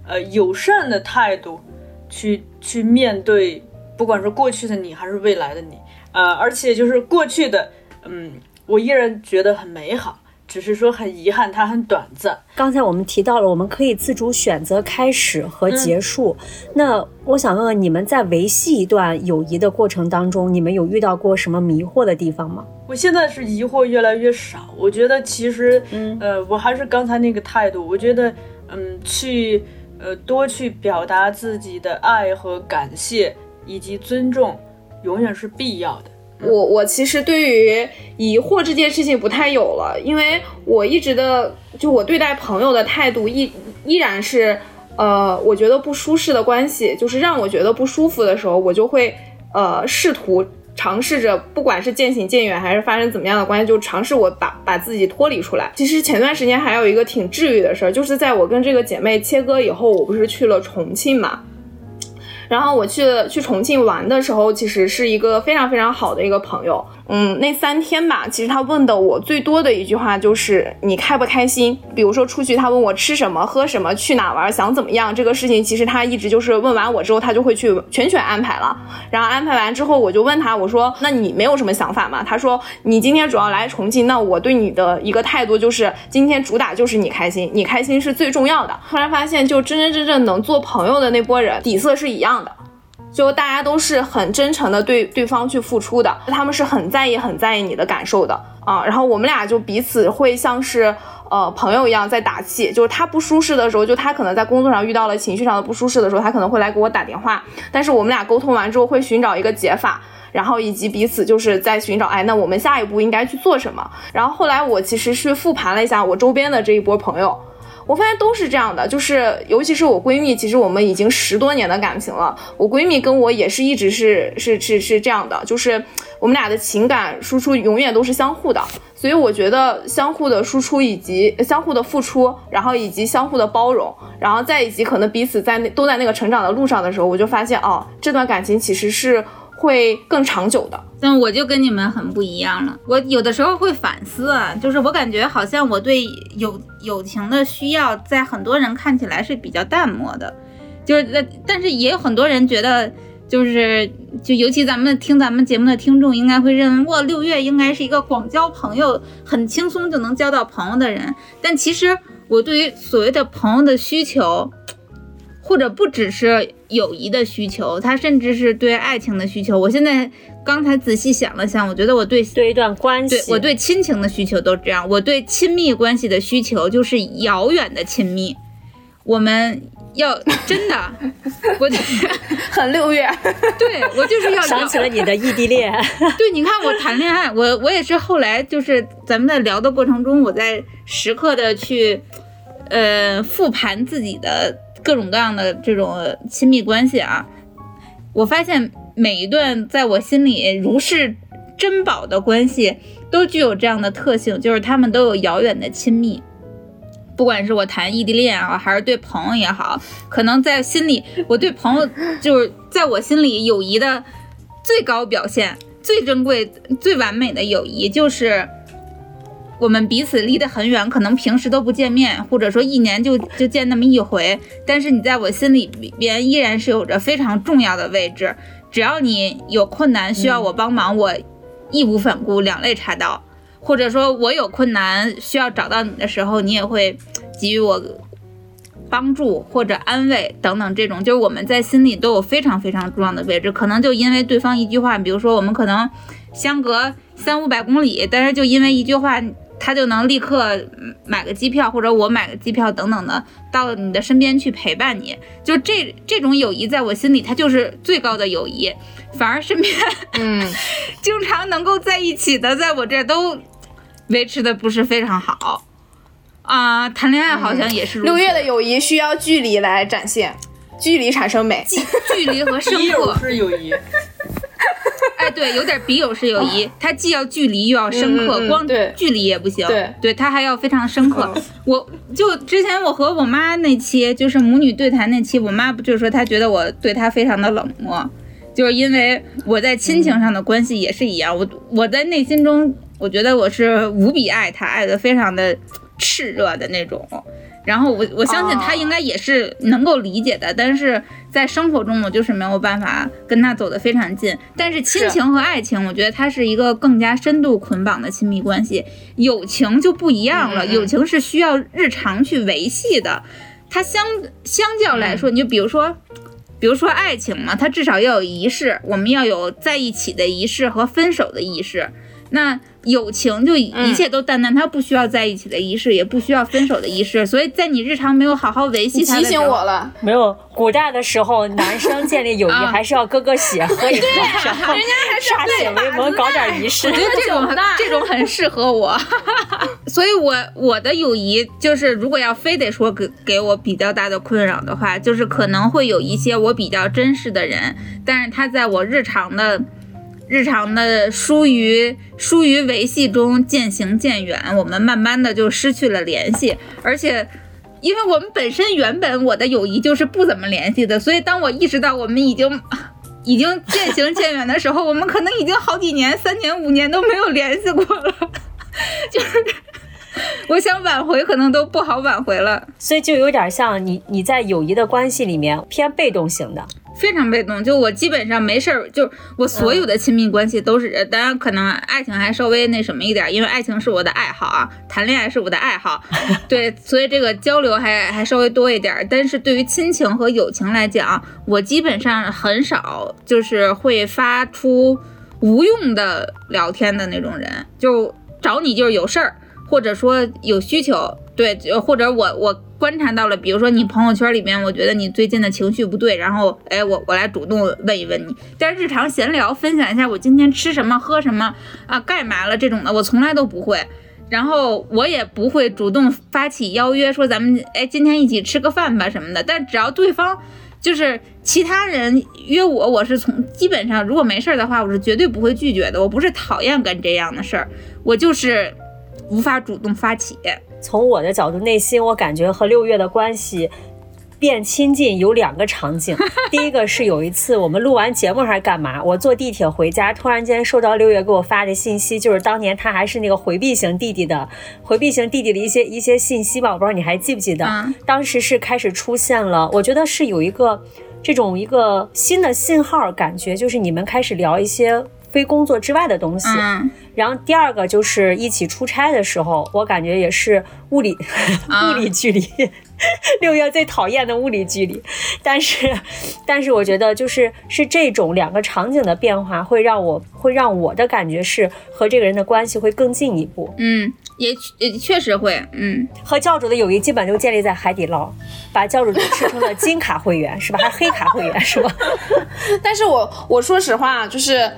呃，友善的态度去去面对，不管是过去的你还是未来的你，呃，而且就是过去的，嗯，我依然觉得很美好。只是说很遗憾，它很短暂。刚才我们提到了，我们可以自主选择开始和结束。那我想问问你们，在维系一段友谊的过程当中，你们有遇到过什么迷惑的地方吗？我现在是疑惑越来越少。我觉得其实，嗯，呃，我还是刚才那个态度。我觉得，嗯，去，呃，多去表达自己的爱和感谢以及尊重，永远是必要的。我我其实对于疑惑这件事情不太有了，因为我一直的就我对待朋友的态度依依然是，呃，我觉得不舒适的关系，就是让我觉得不舒服的时候，我就会呃试图尝试着，不管是渐行渐远还是发生怎么样的关系，就尝试我把把自己脱离出来。其实前段时间还有一个挺治愈的事儿，就是在我跟这个姐妹切割以后，我不是去了重庆嘛。然后我去去重庆玩的时候，其实是一个非常非常好的一个朋友。嗯，那三天吧，其实他问的我最多的一句话就是你开不开心？比如说出去，他问我吃什么、喝什么、去哪玩、想怎么样。这个事情其实他一直就是问完我之后，他就会去全权安排了。然后安排完之后，我就问他，我说那你没有什么想法吗？他说你今天主要来重庆，那我对你的一个态度就是今天主打就是你开心，你开心是最重要的。后来发现，就真真正正能做朋友的那波人，底色是一样的。就大家都是很真诚的对对方去付出的，他们是很在意很在意你的感受的啊。然后我们俩就彼此会像是呃朋友一样在打气，就是他不舒适的时候，就他可能在工作上遇到了情绪上的不舒适的时候，他可能会来给我打电话。但是我们俩沟通完之后会寻找一个解法，然后以及彼此就是在寻找，哎，那我们下一步应该去做什么？然后后来我其实是复盘了一下我周边的这一波朋友。我发现都是这样的，就是尤其是我闺蜜，其实我们已经十多年的感情了。我闺蜜跟我也是一直是是是是这样的，就是我们俩的情感输出永远都是相互的。所以我觉得相互的输出以及相互的付出，然后以及相互的包容，然后再以及可能彼此在那都在那个成长的路上的时候，我就发现哦，这段感情其实是会更长久的。但我就跟你们很不一样了。我有的时候会反思，啊，就是我感觉好像我对友友情的需要，在很多人看起来是比较淡漠的，就是但是也有很多人觉得，就是就尤其咱们听咱们节目的听众，应该会认为，哇，六月应该是一个广交朋友、很轻松就能交到朋友的人。但其实我对于所谓的朋友的需求。或者不只是友谊的需求，他甚至是对爱情的需求。我现在刚才仔细想了想，我觉得我对对一段关系，对我对亲情的需求都这样。我对亲密关系的需求就是遥远的亲密。我们要 真的，我 很六月，对我就是要 想起了你的异地恋。对，你看我谈恋爱，我我也是后来就是咱们在聊的过程中，我在时刻的去呃复盘自己的。各种各样的这种亲密关系啊，我发现每一段在我心里如是珍宝的关系，都具有这样的特性，就是他们都有遥远的亲密。不管是我谈异地恋啊，还是对朋友也好，可能在心里，我对朋友就是在我心里友谊的最高表现、最珍贵、最完美的友谊，就是。我们彼此离得很远，可能平时都不见面，或者说一年就就见那么一回。但是你在我心里边依然是有着非常重要的位置。只要你有困难需要我帮忙，我义无反顾、两肋插刀；或者说我有困难需要找到你的时候，你也会给予我帮助或者安慰等等。这种就是我们在心里都有非常非常重要的位置。可能就因为对方一句话，比如说我们可能相隔三五百公里，但是就因为一句话。他就能立刻买个机票，或者我买个机票等等的，到你的身边去陪伴你。就这这种友谊，在我心里，它就是最高的友谊。反而身边，嗯，经常能够在一起的，在我这都维持的不是非常好啊。谈恋爱好像也是。六月的友谊需要距离来展现，距离产生美，距离和深刻 是友谊。哎，对，有点笔友式友谊，它既要距离又要深刻，光距离也不行，对，对，它还要非常深刻。我就之前我和我妈那期，就是母女对谈那期，我妈不就是说她觉得我对她非常的冷漠，就是因为我在亲情上的关系也是一样，我我在内心中，我觉得我是无比爱她，爱的非常的炽热的那种。然后我我相信他应该也是能够理解的，但是在生活中我就是没有办法跟他走得非常近。但是亲情和爱情，我觉得它是一个更加深度捆绑的亲密关系。友情就不一样了，友情是需要日常去维系的。它相相较来说，你就比如说，比如说爱情嘛，它至少要有仪式，我们要有在一起的仪式和分手的仪式。那友情就一切都淡淡，他不需要在一起的仪式，也不需要分手的仪式，所以在你日常没有好好维系他的提时候，醒我了，没有，古代的时候，男生建立友谊 啊还是要哥哥血，喝一喝，然后人家还是歃血为盟，搞点仪式我。觉得这种很 这种很适合我，所以我我的友谊就是，如果要非得说给给我比较大的困扰的话，就是可能会有一些我比较珍视的人，但是他在我日常的。日常的疏于疏于维系中渐行渐远，我们慢慢的就失去了联系，而且。因为我们本身原本我的友谊就是不怎么联系的，所以当我意识到我们已经 已经渐行渐远的时候，我们可能已经好几年、三年、五年都没有联系过了，就是我想挽回，可能都不好挽回了，所以就有点像你你在友谊的关系里面偏被动型的，非常被动。就我基本上没事儿，就我所有的亲密关系都是，当然可能爱情还稍微那什么一点，因为爱情是我的爱好啊，谈恋爱是我的爱好，对，所以这个交流还还稍微多一点儿。但是对于亲情和友情来讲，我基本上很少就是会发出无用的聊天的那种人，就找你就是有事儿，或者说有需求，对，或者我我观察到了，比如说你朋友圈里面，我觉得你最近的情绪不对，然后哎，我我来主动问一问你。但日常闲聊，分享一下我今天吃什么喝什么啊，干嘛了这种的，我从来都不会。然后我也不会主动发起邀约，说咱们哎今天一起吃个饭吧什么的。但只要对方就是其他人约我，我是从基本上如果没事儿的话，我是绝对不会拒绝的。我不是讨厌干这样的事儿，我就是无法主动发起。从我的角度，内心我感觉和六月的关系变亲近有两个场景。第一个是有一次我们录完节目还是干嘛，我坐地铁回家，突然间收到六月给我发的信息，就是当年他还是那个回避型弟弟的回避型弟弟的一些一些信息吧，我不知道你还记不记得？嗯当时是开始出现了，我觉得是有一个这种一个新的信号，感觉就是你们开始聊一些非工作之外的东西。嗯然后第二个就是一起出差的时候，我感觉也是物理、啊物理距离，六月最讨厌的物理距离。但是，但是我觉得就是是这种两个场景的变化，会让我会让我的感觉是和这个人的关系会更进一步。嗯，也也确实会，嗯，和教主的友谊基本就建立在海底捞，把教主就吃成了金卡会员是吧？还是黑卡会员是吧？但是我我说实话，就是。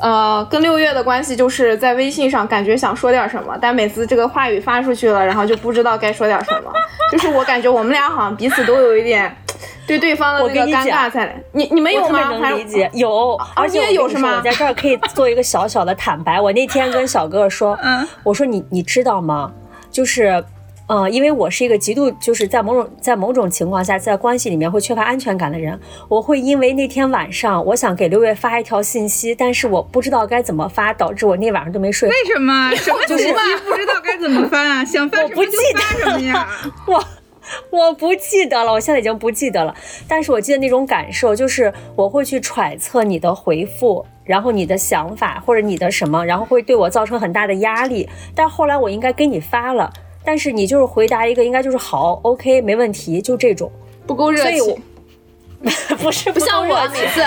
呃，跟六月的关系就是在微信上感觉想说点什么，但每次这个话语发出去了，然后就不知道该说点什么。就是我感觉我们俩好像彼此都有一点对对方的那个尴尬在。你你们有吗？能理解，有，而且有是吗我在这儿可以做一个小小的坦白。我那天跟小哥哥说，嗯我说你你知道吗？就是。呃，因为我是一个极度就是在某种在某种情况下，在关系里面会缺乏安全感的人，我会因为那天晚上我想给六月发一条信息，但是我不知道该怎么发，导致我那晚上都没睡。为什么？什么 就是不知道该怎么发啊？想发什么就我不记得发什么呀？我我不记得了，我现在已经不记得了。但是我记得那种感受，就是我会去揣测你的回复，然后你的想法或者你的什么，然后会对我造成很大的压力。但后来我应该给你发了，但是你就是回答一个应该就是好，OK，没问题，就这种。不够热情，不是不像我每次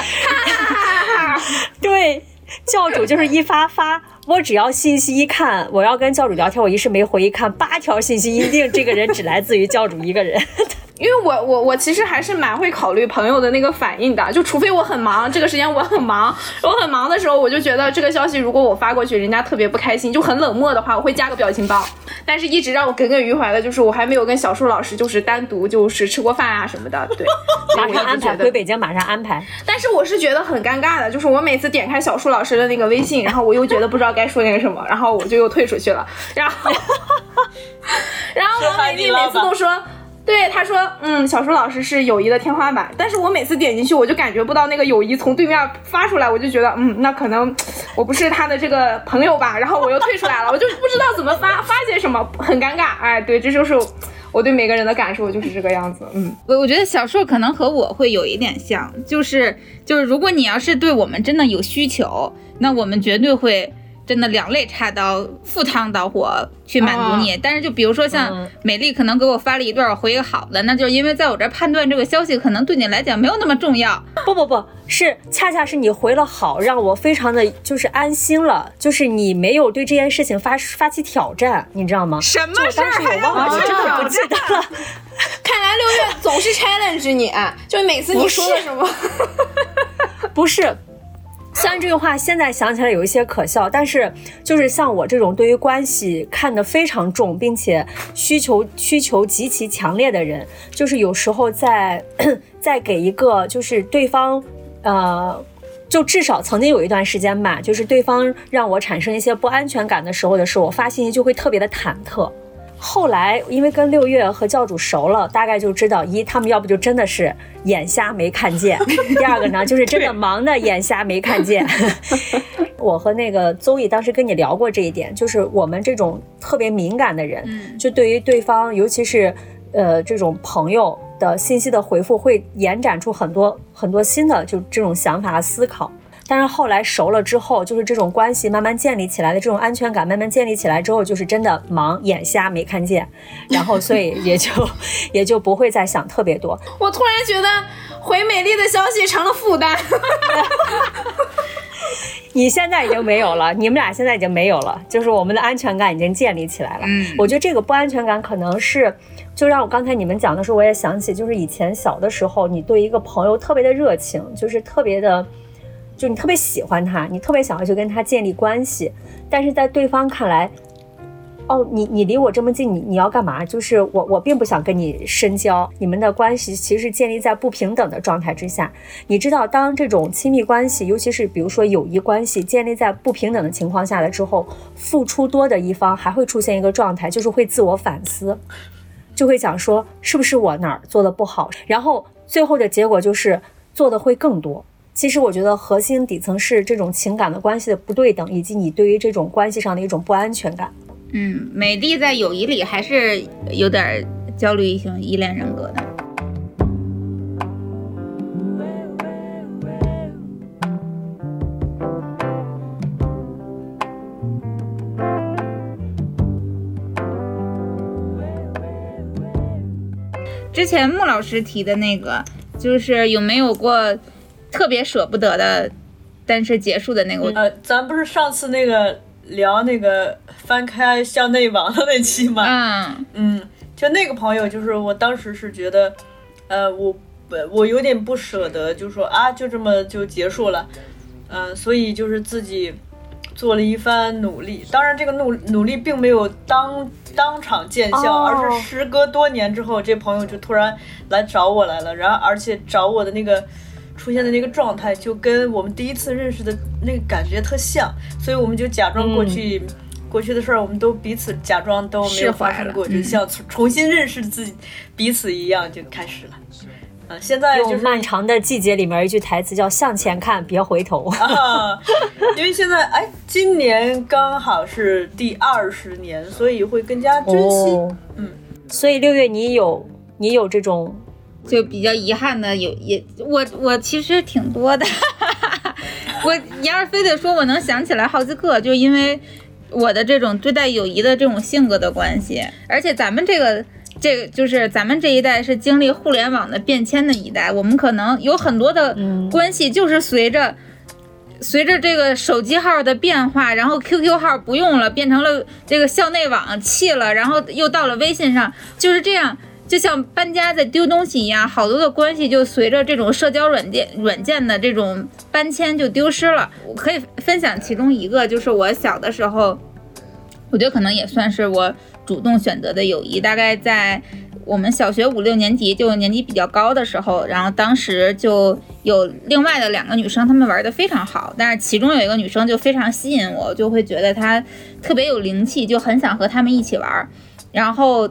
对，教主就是一发发，我只要信息一看，我要跟教主聊天，我一时没回，一看八条信息，一定这个人只来自于教主一个人。因为我我我其实还是蛮会考虑朋友的那个反应的，就除非我很忙，这个时间我很忙，我很忙的时候，我就觉得这个消息如果我发过去，人家特别不开心，就很冷漠的话，我会加个表情包。但是一直让我耿耿于怀的就是我还没有跟小树老师就是单独就是吃过饭啊什么的，对，所马上安排回北京，马上安排。但是我是觉得很尴尬的，就是我每次点开小树老师的那个微信，然后我又觉得不知道该说点什么，然后我就又退出去了，然后，然后王美丽每次都说。对，他说，嗯，小舒老师是友谊的天花板，但是我每次点进去，我就感觉不到那个友谊从对面发出来，我就觉得，嗯，那可能我不是他的这个朋友吧，然后我又退出来了，我就不知道怎么发，发些什么，很尴尬，哎，对，这就是我对每个人的感受，就是这个样子，嗯，我我觉得小硕可能和我会有一点像，就是就是如果你要是对我们真的有需求，那我们绝对会。真的两肋插刀、赴汤蹈火去满足你。但是就比如说像嗯美丽可能给我发了一段，我回一个好的，那就是因为在我这儿判断这个消息可能对你来讲没有那么重要。不不不是，恰恰是你回了好，让我非常的就是安心了，就是你没有对这件事情发发起挑战，你知道吗？什么事儿我忘了，我真的不记得战？了。看来六月总是 challenge 你，就每次你说了什么，不是，虽然这句话现在想起来有一些可笑，但是就是像我这种对于关系看得非常重，并且需求需求极其强烈的人，就是有时候在在给一个就是对方呃。就至少曾经有一段时间吧，就是对方让我产生一些不安全感的时候的时候，我发信息就会特别的忐忑。后来因为跟六月和教主熟了，大概就知道一他们要不就真的是眼瞎没看见，第二个呢就是真的忙的眼瞎没看见。我和那个邹毅当时跟你聊过这一点，就是我们这种特别敏感的人，嗯就对于对方，尤其是呃这种朋友的信息的回复，会延展出很多很多新的就这种想法和思考。但是后来熟了之后，就是这种关系慢慢建立起来的这种安全感慢慢建立起来之后，就是真的忙眼瞎没看见，然后所以 也就也就不会再想特别多。我突然觉得回美丽的消息成了负担。你现在已经没有了，你们俩现在已经没有了，就是我们的安全感已经建立起来了。嗯我觉得这个不安全感可能是，就让我刚才你们讲的时候，我也想起，就是以前小的时候，你对一个朋友特别的热情，就是特别的，就你特别喜欢他，你特别想要去跟他建立关系，但是在对方看来。哦，你你离我这么近，你你要干嘛？就是我我并不想跟你深交，你们的关系其实建立在不平等的状态之下。你知道，当这种亲密关系，尤其是比如说友谊关系建立在不平等的情况下了之后，付出多的一方还会出现一个状态，就是会自我反思，就会想说是不是我哪儿做的不好，然后最后的结果就是做的会更多。其实我觉得核心底层是这种情感的关系的不对等，以及你对于这种关系上的一种不安全感。嗯，美丽在友谊里还是有点焦虑型依恋人格的。之前穆老师提的那个，就是有没有过特别舍不得的，但是结束的那个？我呃，咱不是上次那个聊那个翻开校内网的那期吗？嗯嗯，就那个朋友，就是我当时是觉得，呃，我我我有点不舍得，就说啊，就这么就结束了，嗯、所以就是自己做了一番努力。当然，这个努努力并没有当当场见效，哦而是时隔多年之后，这朋友就突然来找我来了，然后而且找我的那个。出现的那个状态就跟我们第一次认识的那个感觉特像，所以我们就假装过去、过去的事儿，我们都彼此假装都没有释怀了发生过，就嗯像重重新认识自己彼此一样，就开始了。嗯、现在就漫长的季节里面一句台词叫“向前看，别回头”。啊，因为现在哎，今年刚好是第二十年，所以会更加珍惜。哦，嗯，所以六月你有你有这种就比较遗憾的有也我我其实挺多的，我你要是非得说我能想起来好几个，就因为我的这种对待友谊的这种性格的关系，而且咱们这个。这个就是咱们这一代是经历互联网的变迁的一代，我们可能有很多的嗯关系就是随着、随着这个手机号的变化，然后 QQ 号不用了，变成了这个校内网弃了，然后又到了微信上，就是这样，就像搬家在丢东西一样，好多的关系就随着这种社交软件软件的这种搬迁就丢失了。我可以分享其中一个，就是我小的时候，我觉得可能也算是我主动选择的友谊，大概在。我们小学五六年级就年级比较高的时候，然后当时就有另外的两个女生，她们玩的非常好，但是其中有一个女生就非常吸引我，就会觉得她特别有灵气，就很想和她们一起玩。然后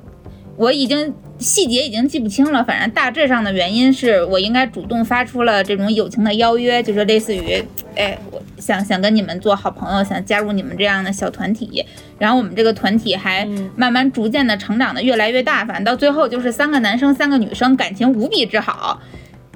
我已经细节已经记不清了，反正大致上的原因是我应该主动发出了这种友情的邀约，就是类似于，哎，我想想跟你们做好朋友，想加入你们这样的小团体。然后我们这个团体还慢慢逐渐的成长的越来越大，反正到最后就是三个男生三个女生，感情无比之好。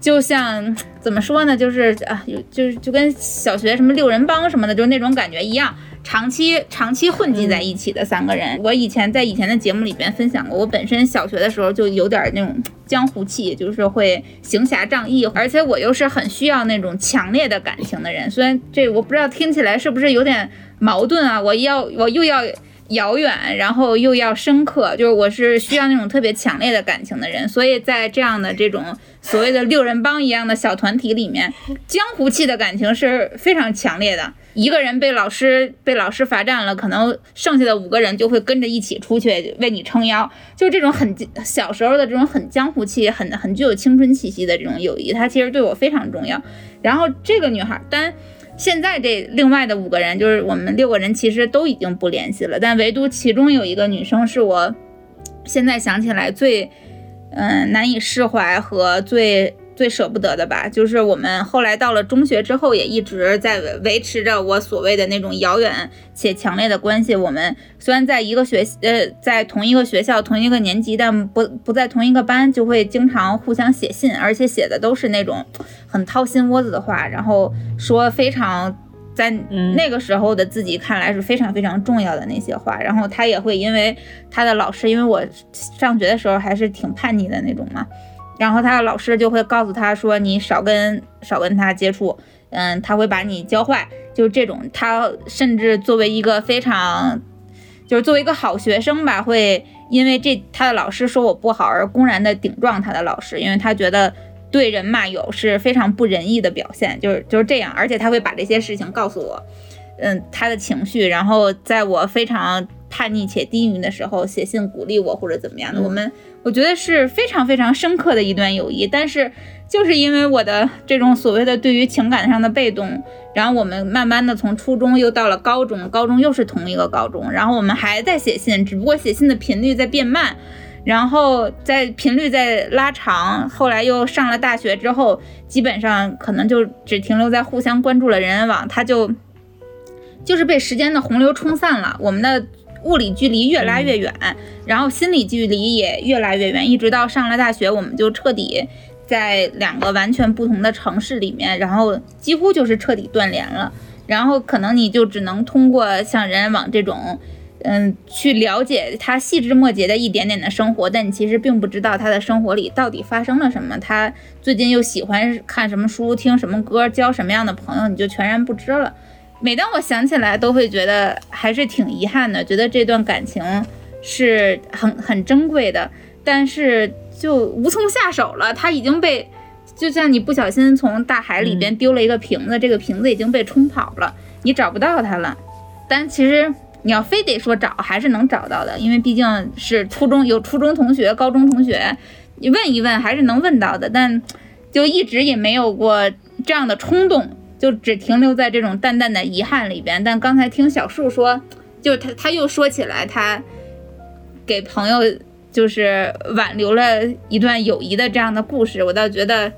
就像怎么说呢，就是啊，有就是就跟小学什么六人帮什么的，就是那种感觉一样。长期长期混迹在一起的三个人。我以前在以前的节目里边分享过，我本身小学的时候就有点那种江湖气，就是会行侠仗义，而且我又是很需要那种强烈的感情的人。虽然这我不知道听起来是不是有点矛盾啊，我要我又要。遥远，然后又要深刻，就是我是需要那种特别强烈的感情的人，所以在这样的这种所谓的六人帮一样的小团体里面，江湖气的感情是非常强烈的。一个人被老师被老师罚站了，可能剩下的五个人就会跟着一起出去为你撑腰，就这种很小时候的这种很江湖气、很很具有青春气息的这种友谊，它其实对我非常重要。然后这个女孩，但。现在这另外的五个人，就是我们六个人，其实都已经不联系了。但唯独其中有一个女生，是我现在想起来最嗯难以释怀和最。最舍不得的吧，就是我们后来到了中学之后，也一直在维持着我所谓的那种遥远且强烈的关系。我们虽然在一个学呃在同一个学校同一个年级，但不不在同一个班，就会经常互相写信，而且写的都是那种很掏心窝子的话，然后说非常在那个时候的自己看来是非常非常重要的那些话。然后他也会因为他的老师，因为我上学的时候还是挺叛逆的那种嘛。然后他的老师就会告诉他说：“你少跟少跟他接触，嗯，他会把你教坏。”就是这种，他甚至作为一个非常，就是作为一个好学生吧，会因为这他的老师说我不好而公然的顶撞他的老师，因为他觉得对人骂友是非常不仁义的表现，就是就是这样。而且他会把这些事情告诉我，嗯，他的情绪，然后在我非常叛逆且低迷的时候写信鼓励我或者怎么样的，我们。我觉得是非常非常深刻的一段友谊，但是就是因为我的这种所谓的对于情感上的被动，然后我们慢慢的从初中又到了高中，高中又是同一个高中，然后我们还在写信，只不过写信的频率在变慢，然后在频率在拉长，后来又上了大学之后，基本上可能就只停留在互相关注了人人网，它就就是被时间的洪流冲散了，我们的。物理距离越拉越远，然后心理距离也越来越远，一直到上了大学，我们就彻底在两个完全不同的城市里面，然后几乎就是彻底断联了。然后可能你就只能通过像人人网这种，嗯，去了解他细枝末节的一点点的生活，但你其实并不知道他的生活里到底发生了什么，他最近又喜欢看什么书、听什么歌、交什么样的朋友，你就全然不知了。每当我想起来，都会觉得还是挺遗憾的，觉得这段感情是很很珍贵的，但是就无从下手了。它已经被，就像你不小心从大海里边丢了一个瓶子，这个瓶子已经被冲跑了，你找不到它了。但其实你要非得说找，还是能找到的，因为毕竟是初中有初中同学、高中同学，你问一问还是能问到的。但就一直也没有过这样的冲动。就只停留在这种淡淡的遗憾里边，但刚才听小树说，就他他又说起来，他给朋友就是挽留了一段友谊的这样的故事，我倒觉得，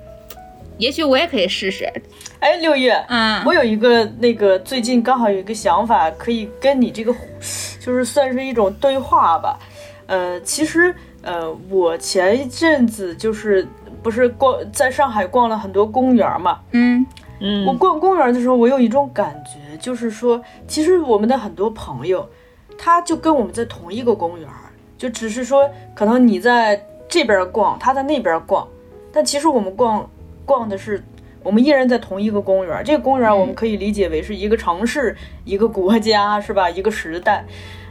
也许我也可以试试。哎，六月，嗯，我有一个那个最近刚好有一个想法，可以跟你这个就是算是一种对话吧。呃，其实呃，我前一阵子就是不是逛在上海逛了很多公园嘛，嗯。我逛公园的时候，我有一种感觉，就是说，其实我们的很多朋友，他就跟我们在同一个公园，就只是说，可能你在这边逛，他在那边逛，但其实我们逛逛的是，我们依然在同一个公园。这个公园我们可以理解为是一个城市、一个国家，是吧？一个时代。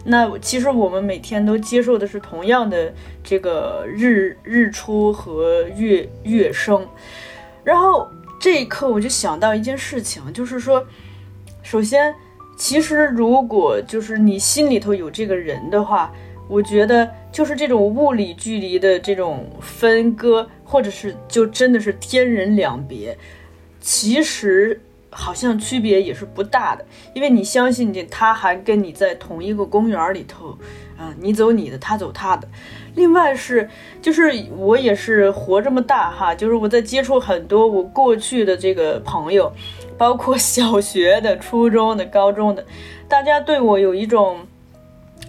那其实我们每天都接受的是同样的这个日日出和月月升，然后。这一刻，我就想到一件事情，就是说，首先，其实如果就是你心里头有这个人的话，我觉得就是这种物理距离的这种分割，或者是就真的是天人两别，其实好像区别也是不大的，因为你相信你，他还跟你在同一个公园里头，嗯，你走你的，他走他的。另外是，就是我也是活这么大哈，就是我在接触很多我过去的这个朋友，包括小学的、初中的、高中的，大家对我有一种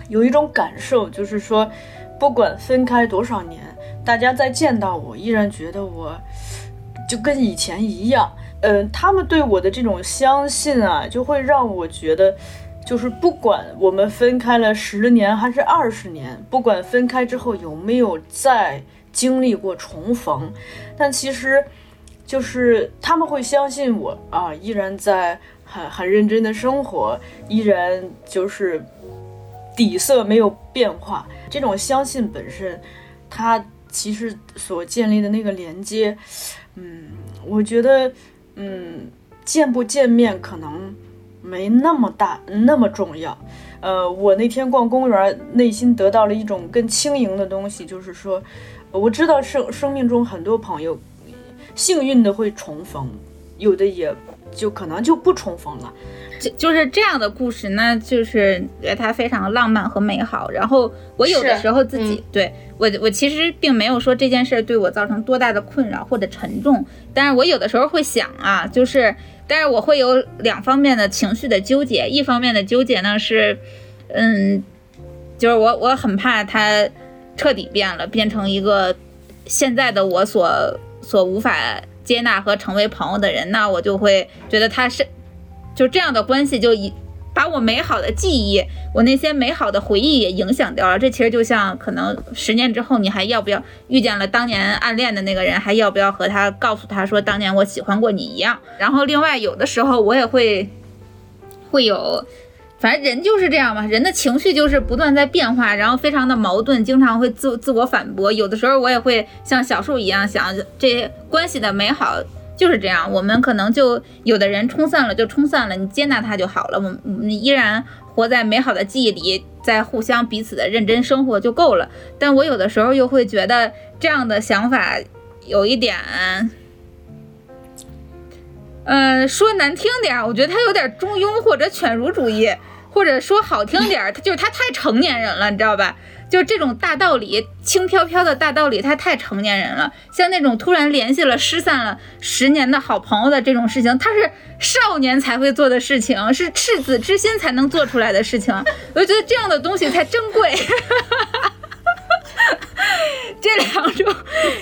有一种感受，就是说，不管分开多少年，大家再见到我，依然觉得我就跟以前一样。嗯，他们对我的这种相信啊，就会让我觉得。就是不管我们分开了十年还是二十年，不管分开之后有没有再经历过重逢，但其实就是他们会相信我啊，依然在很很认真的生活，依然就是底色没有变化。这种相信本身，它其实所建立的那个连接，嗯，我觉得，嗯，见不见面可能没那么大那么重要。呃，我那天逛公园，内心得到了一种更轻盈的东西，就是说，我知道生生命中很多朋友幸运的会重逢，有的也就可能就不重逢了。就就是这样的故事呢，就是觉得它非常浪漫和美好。然后我有的时候自己对我，我其实并没有说这件事对我造成多大的困扰或者沉重，但是我有的时候会想啊，就是，但是我会有两方面的情绪的纠结。一方面的纠结呢是，嗯，就是我我很怕他彻底变了，变成一个现在的我所所无法接纳和成为朋友的人，那我就会觉得他是。就这样的关系，就已把我美好的记忆，我那些美好的回忆也影响掉了。这其实就像可能十年之后，你还要不要遇见了当年暗恋的那个人，还要不要和他告诉他说当年我喜欢过你一样。然后另外有的时候我也会会有，反正人就是这样嘛，人的情绪就是不断在变化，然后非常的矛盾，经常会自自我反驳。有的时候我也会像小树一样想这关系的美好。就是这样，我们可能就有的人冲散了就冲散了，你接纳他就好了。我们依然活在美好的记忆里，在互相彼此的认真生活就够了。但我有的时候又会觉得这样的想法有一点，呃，说难听点，我觉得他有点中庸或者犬儒主义，或者说好听点，他就是他太成年人了，你知道吧？就这种大道理，轻飘飘的大道理，他太成年人了。像那种突然联系了、失散了十年的好朋友的这种事情，他是少年才会做的事情，是赤子之心才能做出来的事情。我就觉得这样的东西才珍贵。这两种，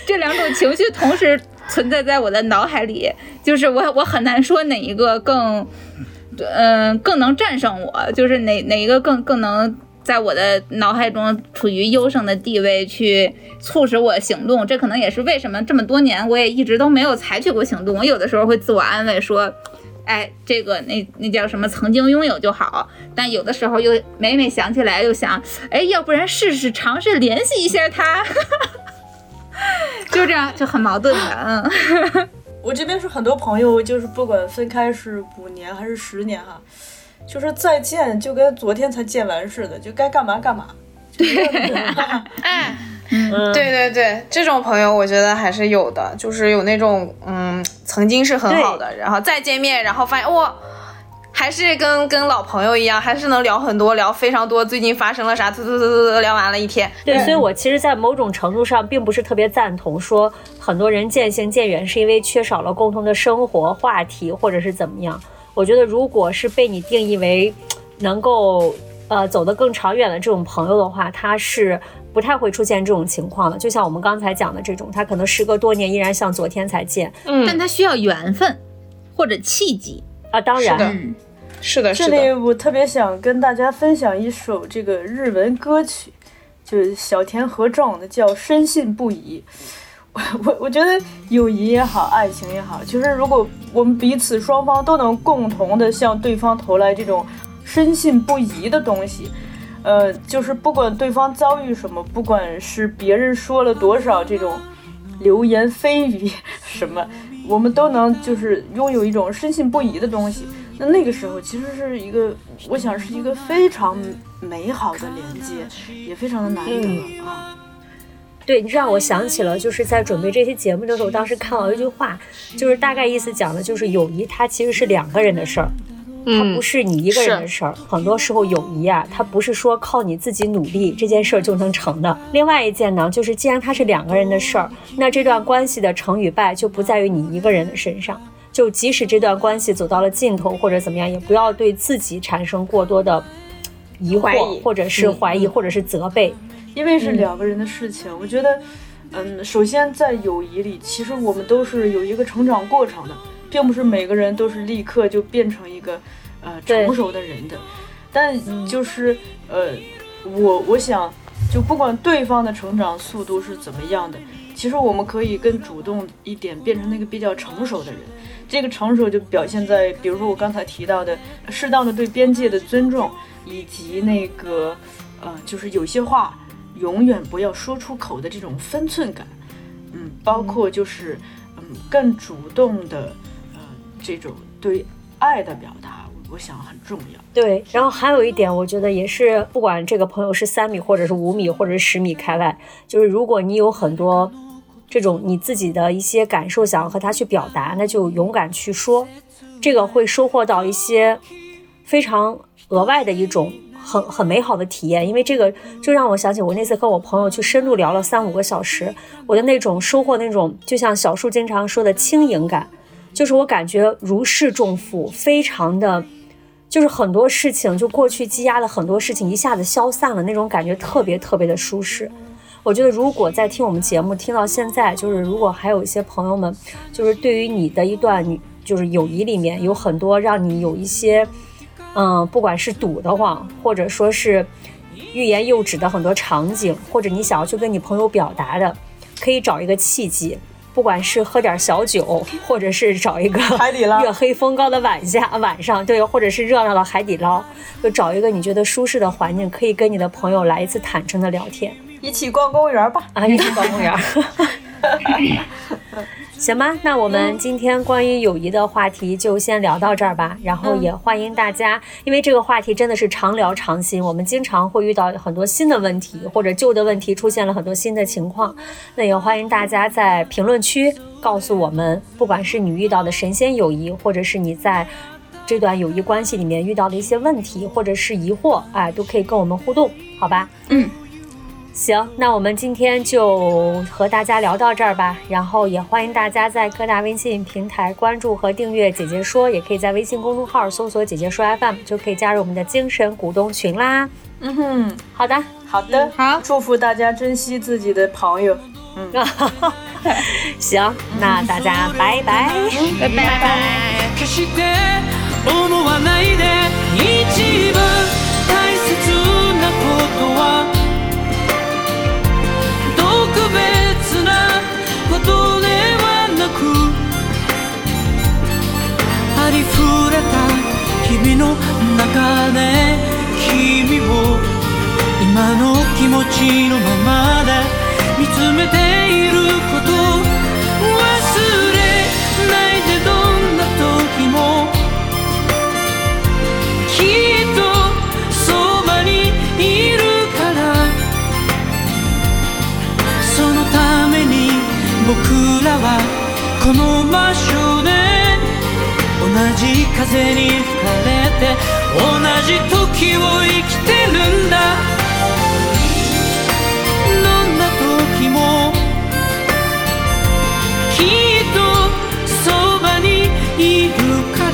这两种情绪同时存在在我的脑海里，就是我我很难说哪一个更，嗯，更能战胜我，就是哪哪一个更更能。在我的脑海中处于优胜的地位，去促使我行动，这可能也是为什么这么多年我也一直都没有采取过行动。我有的时候会自我安慰说，哎，这个那那叫什么，曾经拥有就好。但有的时候又每每想起来，又想，哎，要不然试试尝试联系一下他，就这样就很矛盾的。嗯，我这边是很多朋友，就是不管分开是五年还是十年哈。就是再见，就跟昨天才见完似的，就该干嘛干嘛。对，哎，对对对，这种朋友我觉得还是有的，就是有那种嗯，曾经是很好的，然后再见面，然后发现哇，还是跟跟老朋友一样，还是能聊很多，聊非常多，最近发生了啥，啧啧啧啧聊完了一天。对，所以我其实，在某种程度上，并不是特别赞同说很多人渐行渐远是因为缺少了共同的生活话题，或者是怎么样。我觉得，如果是被你定义为能够呃走得更长远的这种朋友的话，他是不太会出现这种情况的。就像我们刚才讲的这种，他可能时隔多年依然像昨天才见，嗯，但他需要缘分或者契机啊。当然，是的，是的。这里我特别想跟大家分享一首这个日文歌曲，就是小田和正的，叫《深信不疑》。我 我觉得友谊也好，爱情也好，其实如果我们彼此双方都能共同的向对方投来这种深信不疑的东西，呃，就是不管对方遭遇什么，不管是别人说了多少这种流言蜚语 什么，我们都能就是拥有一种深信不疑的东西。那那个时候其实是一个，我想是一个非常美好的连接，也非常的难得啊。对你让我想起了，就是在准备这期节目的时候，当时看到一句话，就是大概意思讲的就是友谊它其实是两个人的事儿，它不是你一个人的事儿。很多时候友谊啊，它不是说靠你自己努力这件事儿就能成的。另外一件呢，就是既然它是两个人的事儿，那这段关系的成与败就不在于你一个人的身上。就即使这段关系走到了尽头或者怎么样，也不要对自己产生过多的疑惑，或者是怀疑，或者是责备。因为是两个人的事情，我觉得，嗯，首先在友谊里，其实我们都是有一个成长过程的，并不是每个人都是立刻就变成一个，呃，成熟的人的。但就是呃，我我想，就不管对方的成长速度是怎么样的，其实我们可以更主动一点，变成那个比较成熟的人。这个成熟就表现在，比如说我刚才提到的，适当的对边界的尊重，以及那个呃，就是有些话永远不要说出口的这种分寸感。嗯，包括就是嗯，更主动的呃，这种对爱的表达，我想很重要。对，然后还有一点，我觉得也是，不管这个朋友是三米，或者是五米，或者是十米开外，就是如果你有很多这种你自己的一些感受想要和他去表达，那就勇敢去说，这个会收获到一些非常额外的一种很很美好的体验。因为这个就让我想起我那次和我朋友去深度聊了三五个小时，我的那种收获，那种就像小树经常说的轻盈感，就是我感觉如释重负，非常的。就是很多事情，就过去积压的很多事情一下子消散了，那种感觉特别特别的舒适。我觉得如果在听我们节目听到现在，就是如果还有一些朋友们，就是对于你的一段就是友谊里面有很多让你有一些，嗯，不管是堵得慌，或者说是欲言又止的很多场景，或者你想要去跟你朋友表达的，可以找一个契机。不管是喝点小酒，或者是找一个海底捞 月黑风高的晚下晚上，对，或者是热闹的海底捞，就找一个你觉得舒适的环境，可以跟你的朋友来一次坦诚的聊天，一起逛公园吧，啊，一起逛公园。行吧，那我们今天关于友谊的话题就先聊到这儿吧。然后也欢迎大家，因为这个话题真的是常聊常新，我们经常会遇到很多新的问题，或者旧的问题出现了很多新的情况。那也欢迎大家在评论区告诉我们，不管是你遇到的神仙友谊，或者是你在这段友谊关系里面遇到的一些问题，或者是疑惑，啊，都可以跟我们互动，好吧？嗯。行，那我们今天就和大家聊到这儿吧。然后也欢迎大家在各大微信平台关注和订阅“姐姐说”，也可以在微信公众号搜索“姐姐说 FM”，就可以加入我们的精神股东群啦。嗯哼，好的，好的，好，祝福大家珍惜自己的朋友。嗯，行，那大家拜拜，拜拜。ことありふれた日々の中で君を今の気持ちのままで見つめていること忘れないでどんな時もきっとそばにいるから。そのために僕らはこの場所で同じ風に吹かれて同じ時を生きてるんだ。どんな時もきっとそばにいるから。